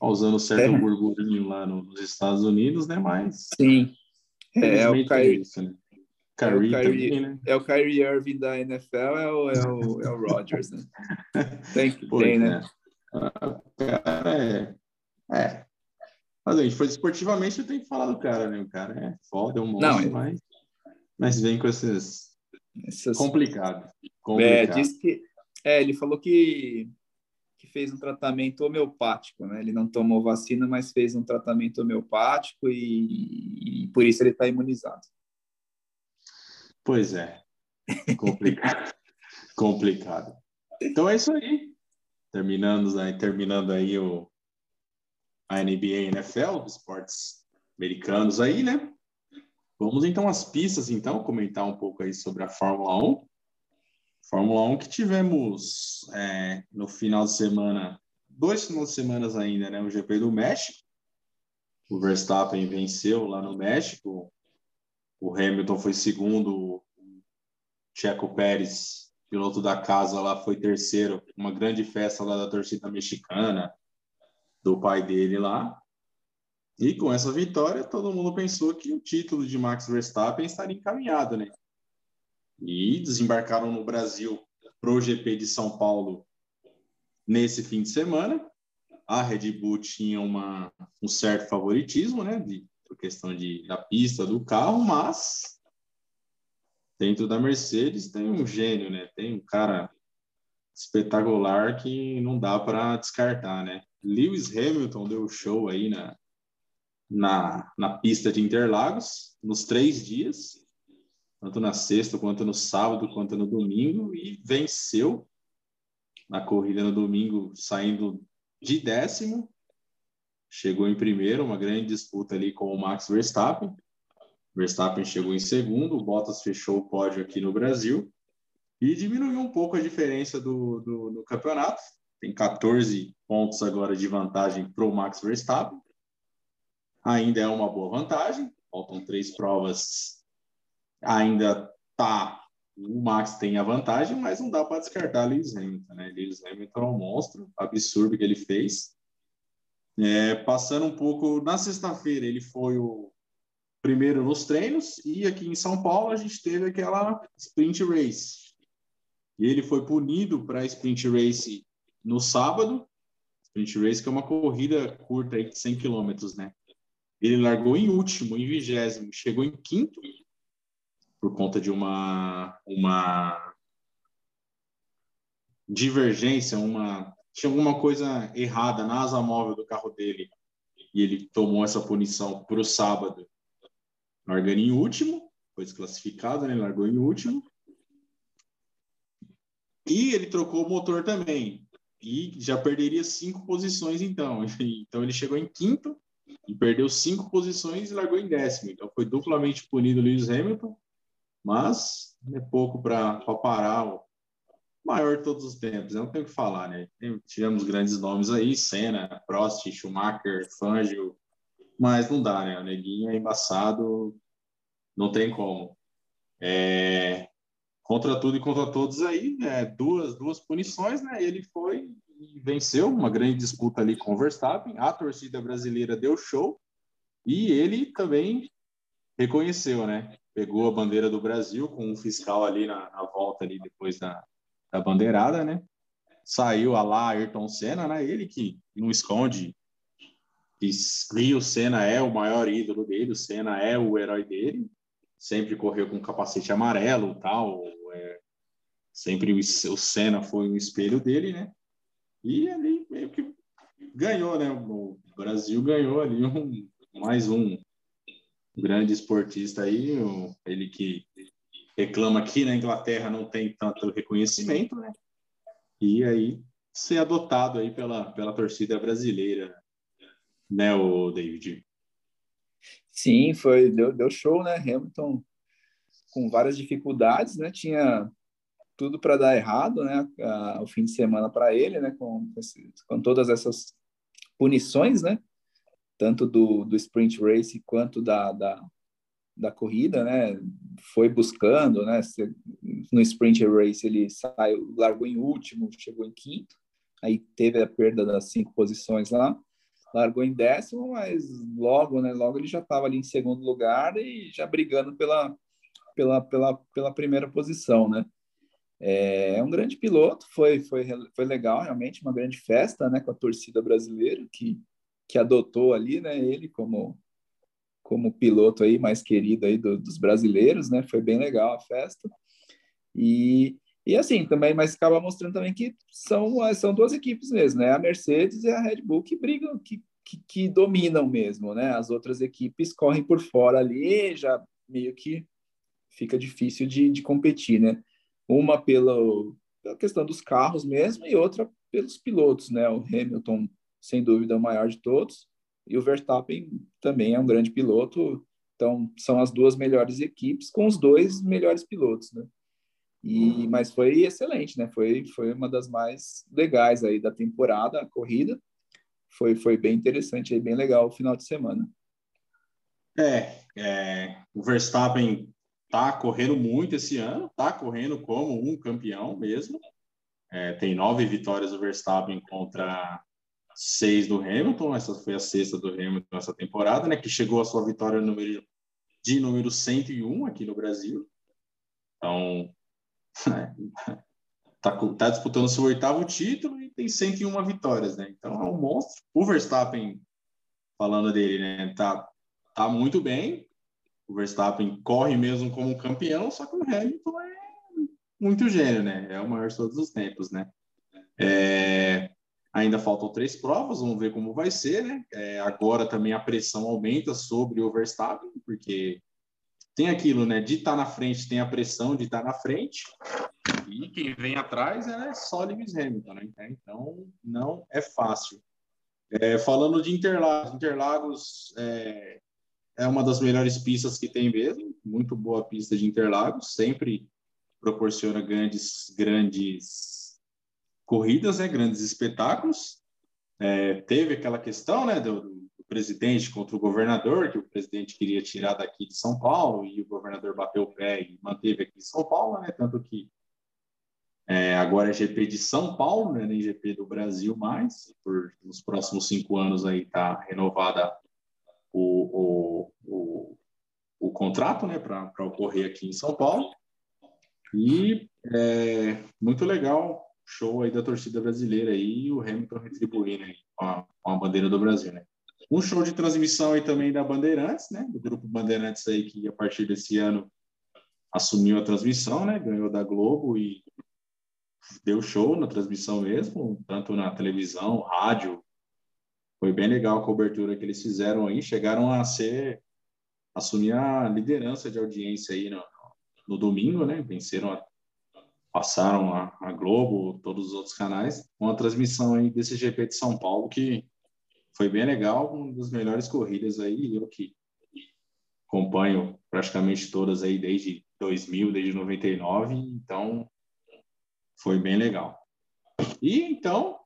causando certo é. burburinho lá nos Estados Unidos, né? Mas. Sim. É, é o Kyrie. É isso, né? Kyrie, é o Kyrie, também, né? É o Kyrie Irving da NFL, é o, é o, é o Rodgers, né? [LAUGHS] Tem que tem, né? O cara é. É. Mas a gente foi esportivamente, eu tenho que falar do cara, né? O cara é foda, é um monstro, não, é... mas, mas vem com esses essas... Complicado. Complicado. É, que, é, ele falou que que fez um tratamento homeopático, né? Ele não tomou vacina, mas fez um tratamento homeopático e, e por isso ele está imunizado. Pois é, complicado, [LAUGHS] complicado. Então é isso aí. Terminando aí, terminando aí o a NBA e NFL, esportes americanos aí, né? Vamos então às pistas, então, comentar um pouco aí sobre a Fórmula 1. Fórmula 1 que tivemos é, no final de semana, dois finais de semana ainda, né? O GP do México. O Verstappen venceu lá no México. O Hamilton foi segundo. O Checo Pérez, piloto da casa lá, foi terceiro. Uma grande festa lá da torcida mexicana, do pai dele lá. E com essa vitória, todo mundo pensou que o título de Max Verstappen estaria encaminhado, né? e desembarcaram no Brasil para o GP de São Paulo nesse fim de semana. A Red Bull tinha uma, um certo favoritismo, né, de, por questão de, da pista do carro, mas dentro da Mercedes tem um gênio, né, tem um cara espetacular que não dá para descartar, né. Lewis Hamilton deu show aí na, na, na pista de Interlagos nos três dias tanto na sexta, quanto no sábado, quanto no domingo, e venceu na corrida no domingo, saindo de décimo, chegou em primeiro, uma grande disputa ali com o Max Verstappen. Verstappen chegou em segundo, o Bottas fechou o pódio aqui no Brasil e diminuiu um pouco a diferença do, do, do campeonato. Tem 14 pontos agora de vantagem para o Max Verstappen. Ainda é uma boa vantagem, faltam três provas ainda tá. O Max tem a vantagem, mas não dá para descartar Lewis Hamilton, né? Lewis Hamilton é um monstro, absurdo que ele fez. É, passando um pouco na sexta-feira, ele foi o primeiro nos treinos e aqui em São Paulo a gente teve aquela sprint race. E ele foi punido para a sprint race no sábado. Sprint race que é uma corrida curta aí de 100 quilômetros, né? Ele largou em último, em vigésimo, chegou em quinto por conta de uma, uma divergência, uma tinha alguma coisa errada na asa móvel do carro dele e ele tomou essa punição para o sábado, largando em último, foi desclassificado, né? Largou em último. E ele trocou o motor também. E já perderia cinco posições, então. [LAUGHS] Então ele chegou em quinto e perdeu cinco posições e largou em décimo. Então foi duplamente punido o Lewis Hamilton mas é pouco para parar o maior de todos os tempos, não tenho o que falar, né? Tivemos grandes nomes aí, Senna, Prost, Schumacher, Fangio, mas não dá, né? O Neguinho é embaçado, não tem como. É... Contra tudo e contra todos aí, né? duas, duas punições, né? Ele foi e venceu uma grande disputa ali com o Verstappen, a torcida brasileira deu show e ele também reconheceu, né? pegou a bandeira do Brasil com um fiscal ali na, na volta ali depois da, da bandeirada, né? Saiu a lá Ayrton Senna, né? Ele que não esconde que o Senna é o maior ídolo dele, o Senna é o herói dele, sempre correu com capacete amarelo tal, é, sempre o, o Senna foi um espelho dele, né? E ali meio que ganhou, né? O Brasil ganhou ali um, mais um grande esportista aí, ele que reclama que na Inglaterra não tem tanto reconhecimento, né? E aí ser adotado aí pela, pela torcida brasileira, né, o David? Sim, foi deu, deu show, né? Hamilton com várias dificuldades, né? Tinha tudo para dar errado, né? o fim de semana para ele, né? Com, com todas essas punições, né? tanto do, do sprint race quanto da, da, da corrida, né? Foi buscando, né? No sprint race ele saiu, largou em último, chegou em quinto, aí teve a perda das cinco posições lá, largou em décimo, mas logo, né? Logo ele já estava ali em segundo lugar e já brigando pela, pela, pela, pela primeira posição, né? É, é um grande piloto, foi, foi, foi legal, realmente, uma grande festa, né? Com a torcida brasileira que que adotou ali, né, ele como como piloto aí mais querido aí do, dos brasileiros, né? Foi bem legal a festa. E, E assim, também, mas acaba mostrando também que são, são duas equipes mesmo, né? A Mercedes e a Red Bull que brigam, que, que, que dominam mesmo, né? As outras equipes correm por fora ali, já meio que fica difícil de, de competir, né? Uma pela questão dos carros mesmo e outra pelos pilotos, né? O Hamilton, sem dúvida, é o maior de todos e o Verstappen também é um grande piloto. Então, são as duas melhores equipes com os dois melhores pilotos, né? E, mas foi excelente, né? Foi, foi uma das mais legais aí da temporada, a corrida. Foi, foi bem interessante, aí, bem legal o final de semana. É, é, o Verstappen tá correndo muito esse ano, tá correndo como um campeão mesmo. É, tem nove vitórias do Verstappen contra seis do Hamilton. Essa foi a sexta do Hamilton nessa temporada, né? Que chegou a sua vitória número, de número 101 aqui no Brasil. Então, [LAUGHS] tá, tá disputando seu oitavo título e tem 101 vitórias, né? Então é um monstro. O Verstappen, falando dele, né? Tá, tá muito bem. O Verstappen corre mesmo como campeão, só que o Hamilton é muito gênio, né? É o maior de todos os tempos, né? É, ainda faltam três provas, vamos ver como vai ser, né? É, agora também a pressão aumenta sobre o Verstappen, porque tem aquilo, né? De estar tá na frente, tem a pressão de estar tá na frente, e quem vem atrás é só Lewis Hamilton, né? Então, não é fácil. É, falando de Interlagos, Interlagos é, é uma das melhores pistas que tem mesmo, muito boa pista de Interlagos, sempre proporciona grandes, grandes corridas, né? grandes espetáculos. É, teve aquela questão né, do, presidente contra o governador, que o presidente queria tirar daqui de São Paulo e o governador bateu o pé e manteve aqui em São Paulo, né? Tanto que é, agora é GP de São Paulo, né? Nem GP do Brasil mais. Por nos próximos cinco anos aí tá renovada o, o, o, o contrato, né? Para ocorrer aqui em São Paulo. E é, muito legal show aí da torcida brasileira aí e o Hamilton retribuindo aí com a, com a bandeira do Brasil, né? Um show de transmissão aí também da Bandeirantes, né? Do grupo Bandeirantes aí que a partir desse ano assumiu a transmissão, né? Ganhou da Globo e deu show na transmissão mesmo, tanto na televisão, rádio. Foi bem legal a cobertura que eles fizeram aí. Chegaram a ser assumir a liderança de audiência aí no, no domingo, né? Venceram, a, passaram a, a Globo, todos os outros canais, com a transmissão aí desse GP de São Paulo que foi bem legal, uma das melhores corridas aí, eu que acompanho praticamente todas aí desde 2000, desde 99, então foi bem legal. E então,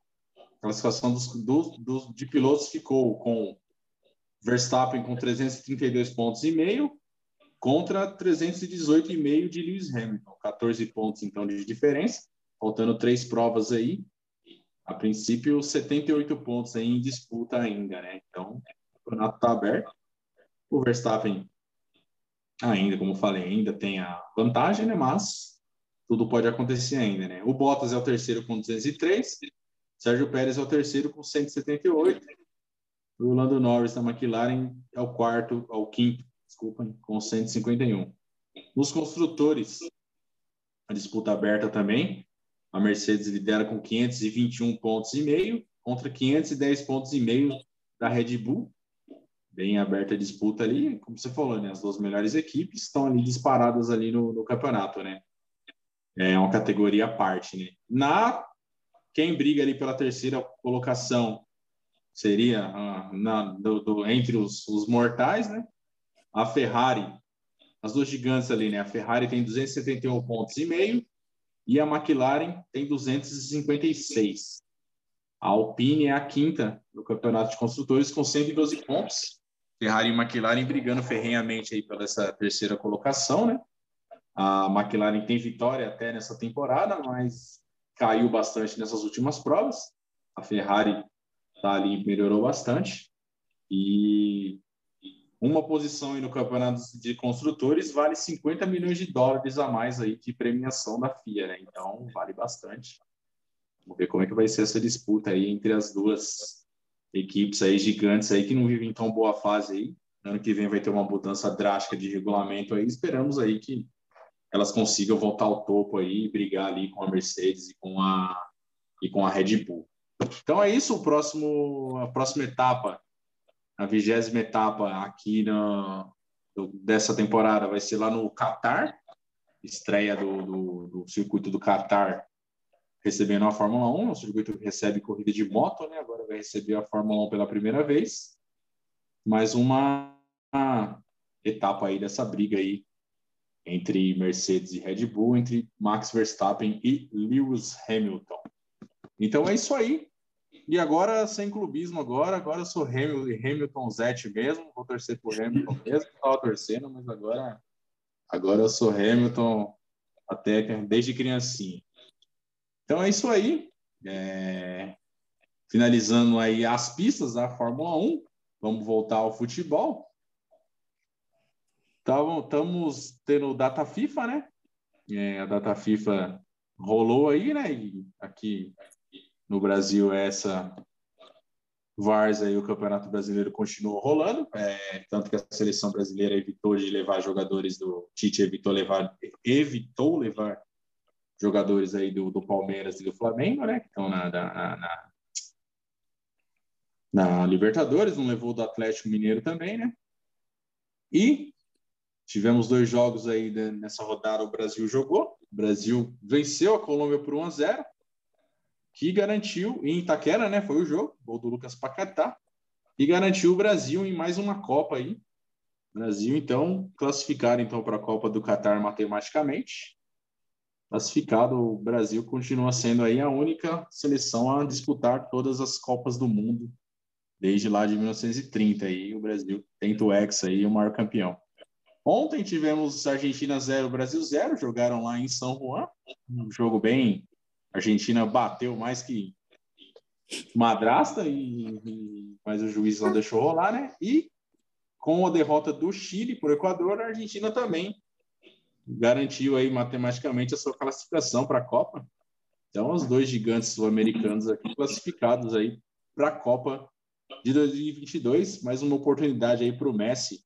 classificação dos, de pilotos ficou com Verstappen com 332 pontos e meio contra 318,5 de Lewis Hamilton, 14 pontos então de diferença, faltando três provas aí a princípio, 78 pontos em disputa ainda, né? Então, o campeonato está aberto. O Verstappen ainda, como falei, ainda tem a vantagem, né? Mas tudo pode acontecer ainda, né? O Bottas é o terceiro com 203, Sérgio Pérez é o terceiro com 178, o Lando Norris da McLaren é o quarto, é o quinto, desculpa, com 151. Nos construtores, a disputa aberta também, a Mercedes lidera com 521 pontos e meio contra 510 pontos e meio da Red Bull. Bem aberta a disputa ali, como você falou, né? As duas melhores equipes estão ali disparadas ali no, no campeonato, né? É uma categoria à parte, né? Na quem briga ali pela terceira colocação seria uh, na, do, do, entre os, os mortais, né? A Ferrari, as duas gigantes ali, né? A Ferrari tem 271 pontos e meio e a McLaren tem 256. A Alpine é a quinta no campeonato de construtores com 112 pontos. Ferrari e McLaren brigando ferrenhamente aí pela essa terceira colocação, né? A McLaren tem vitória até nessa temporada, mas caiu bastante nessas últimas provas. A Ferrari tá ali melhorou bastante e uma posição aí no campeonato de construtores vale 50 milhões de dólares a mais aí de premiação da FIA, né? Então vale bastante. Vamos ver como é que vai ser essa disputa aí entre as duas equipes aí gigantes aí que não vivem tão boa fase aí. Ano que vem vai ter uma mudança drástica de regulamento aí. Esperamos aí que elas consigam voltar ao topo aí, brigar ali com a Mercedes e com a e com a Red Bull. Então é isso, o próximo a próxima etapa, a vigésima etapa aqui na dessa temporada vai ser lá no Qatar, estreia do, do, do circuito do Qatar recebendo a Fórmula 1, o circuito que recebe corrida de moto, né? Agora vai receber a Fórmula 1 pela primeira vez. Mais uma etapa aí dessa briga aí entre Mercedes e Red Bull, entre Max Verstappen e Lewis Hamilton. Então é isso aí. E agora, sem clubismo agora, agora eu sou Hamilton, Hamilton Zete mesmo, vou torcer por Hamilton mesmo, estava torcendo, mas agora, agora eu sou Hamilton até desde criancinha. Então é isso aí. É... Finalizando aí as pistas da Fórmula 1, vamos voltar ao futebol. Estamos tendo data FIFA, né? É, a data FIFA rolou aí, né? E aqui no Brasil essa VARS aí, o Campeonato Brasileiro continuou rolando, é, tanto que a seleção brasileira evitou de levar jogadores do Tite evitou levar evitou levar jogadores aí do, do Palmeiras e do Flamengo, né? Que estão na, na, na, na Libertadores, não levou do Atlético Mineiro também, né? E tivemos dois jogos aí nessa rodada, o Brasil jogou. O Brasil venceu a Colômbia por 1 a 0 que garantiu, em Itaquera, né? Foi o jogo, gol do Lucas Paquetá, e garantiu o Brasil em mais uma Copa aí. Brasil, então, classificar então, para a Copa do Catar matematicamente classificado, o Brasil continua sendo aí a única seleção a disputar todas as Copas do Mundo desde lá de 1930 aí o Brasil tenta o ex aí o maior campeão. Ontem tivemos Argentina 0, Brasil 0, jogaram lá em São Juan, um jogo bem a Argentina bateu mais que madrasta e, e mas o juiz não deixou rolar, né? E com a derrota do Chile por Equador, a Argentina também garantiu aí matematicamente a sua classificação para a Copa. Então, os dois gigantes sul-americanos aqui classificados aí para a Copa de 2022, mais uma oportunidade aí para o Messi.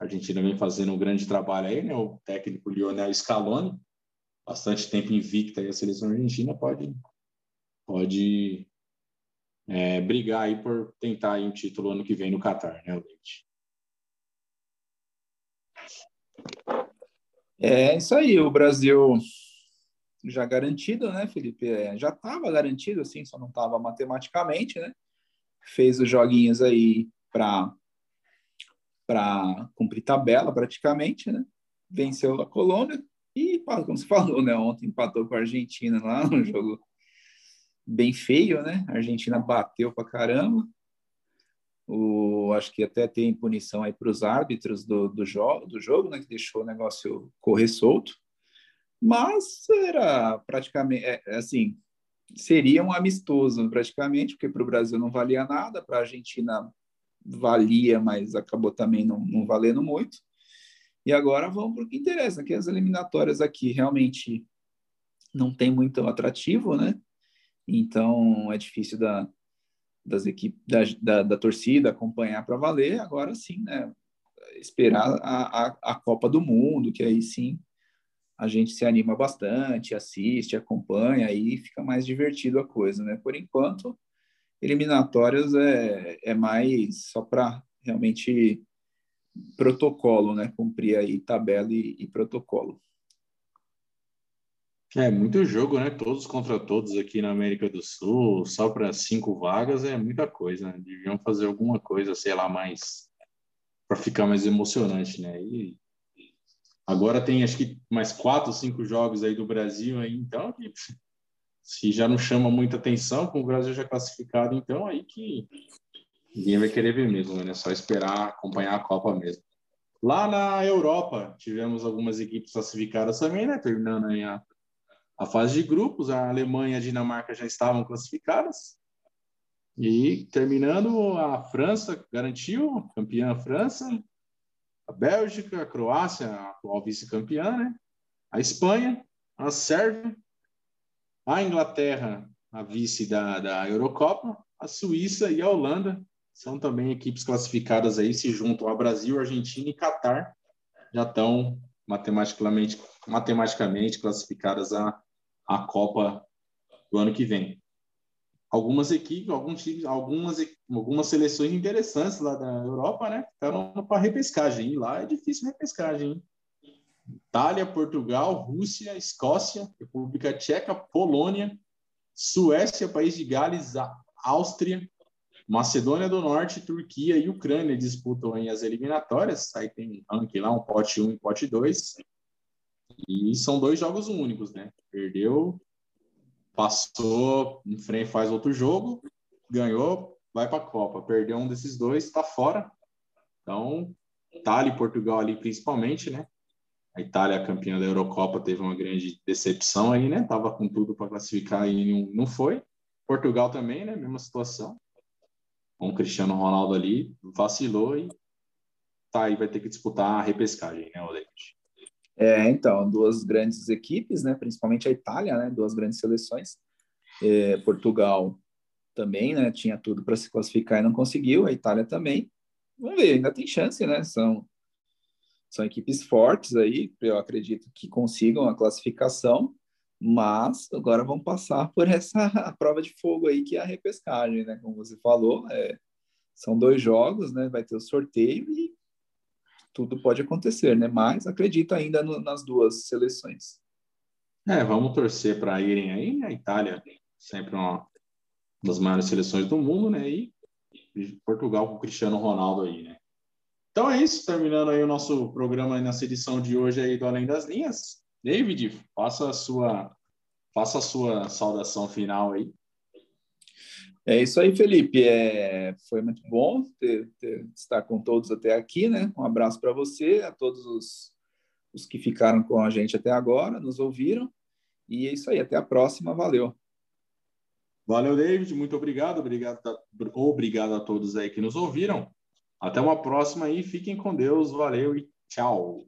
A Argentina vem fazendo um grande trabalho aí, né? O técnico Lionel Scaloni, bastante tempo invicta aí a seleção argentina, pode pode é, brigar aí por tentar aí um título ano que vem no Catar, né, Leite? É isso aí, o Brasil já garantido, né, Felipe? É, já estava garantido, assim, só não estava matematicamente, né? Fez os joguinhos aí para para cumprir tabela praticamente, né? Venceu a Colômbia e, como você [LAUGHS] falou, né? Ontem empatou com a Argentina lá, um jogo bem feio, né? A Argentina bateu para caramba. O, acho que até tem punição aí para os árbitros do, do, jo do jogo, né, que deixou o negócio correr solto. Mas era praticamente, é, é assim, seria um amistoso praticamente, porque para o Brasil não valia nada, para a Argentina valia, mas acabou também não, não valendo muito. E agora vamos para o que interessa, que as eliminatórias aqui realmente não tem muito atrativo, né? Então é difícil da, das equipes da, da, da torcida acompanhar para valer, agora sim, né? Esperar a, a, a, Copa do Mundo, que aí sim a gente se anima bastante, assiste, acompanha, aí fica mais divertido a coisa, né? Por enquanto, eliminatórias é, é mais só para realmente protocolo, né? Cumprir aí tabela e, e protocolo. É muito jogo, né? Todos contra todos aqui na América do Sul, só para cinco vagas é muita coisa. Né? Deviam fazer alguma coisa, sei lá, mais para ficar mais emocionante, né? E agora tem acho que mais quatro, cinco jogos aí do Brasil aí, então se já não chama muita atenção com o Brasil já classificado, então aí que ninguém vai querer ver mesmo, né? É só esperar acompanhar a Copa mesmo. Lá na Europa tivemos algumas equipes classificadas também, né? Terminando a a fase de grupos, a Alemanha e a Dinamarca já estavam classificadas. E terminando, a França garantiu, campeã a França, a Bélgica, a Croácia, a atual vice-campeã, né? a Espanha, a Sérvia, a Inglaterra, a vice da, da Eurocopa, a Suíça e a Holanda são também equipes classificadas aí, se juntam a Brasil, Argentina e Catar, já estão matematicamente, matematicamente classificadas à, à Copa do ano que vem. Algumas equipes, alguns times, algumas, algumas seleções interessantes lá da Europa, né? Ficaram para repescagem. E lá é difícil repescagem. Hein? Itália, Portugal, Rússia, Escócia, República Tcheca, Polônia, Suécia, País de Gales, Áustria, Macedônia do Norte, Turquia e Ucrânia disputam aí as eliminatórias. Aí tem ranking lá, um pote 1 e pote 2. E são dois jogos únicos, né? Perdeu, passou faz outro jogo, ganhou, vai para a Copa. Perdeu um desses dois, está fora. Então, Itália e Portugal ali principalmente, né? A Itália, campeã da Eurocopa, teve uma grande decepção aí, né? Tava com tudo para classificar e não, foi. Portugal também, né? Mesma situação. Com o Cristiano Ronaldo ali, vacilou e tá aí, vai ter que disputar a repescagem, né, Odete? É, então, duas grandes equipes, né? Principalmente a Itália, né? Duas grandes seleções. É, Portugal também, né? Tinha tudo para se classificar e não conseguiu. A Itália também. Vamos ver, ainda tem chance, né? São são equipes fortes aí, eu acredito que consigam a classificação, mas agora vão passar por essa [LAUGHS] prova de fogo aí que é a repescagem, né? Como você falou, é, são dois jogos, né? Vai ter o sorteio e tudo pode acontecer, né? Mas acredito ainda no, nas duas seleções. É, vamos torcer para irem aí, né? A Itália sempre uma das maiores seleções do mundo, né? E Portugal com o Cristiano Ronaldo aí, né? Então é isso, terminando aí o nosso programa nessa edição de hoje aí do Além das Linhas. David, faça a sua, faça a sua saudação final aí. É isso aí, Felipe. É, foi muito bom ter, ter, estar com todos até aqui, né? Um abraço para você, a todos os, os que ficaram com a gente até agora, nos ouviram. E é isso aí, até a próxima. Valeu. Valeu, David. Muito obrigado. Obrigado, obrigado a todos aí que nos ouviram. Até uma próxima e fiquem com Deus. Valeu e tchau.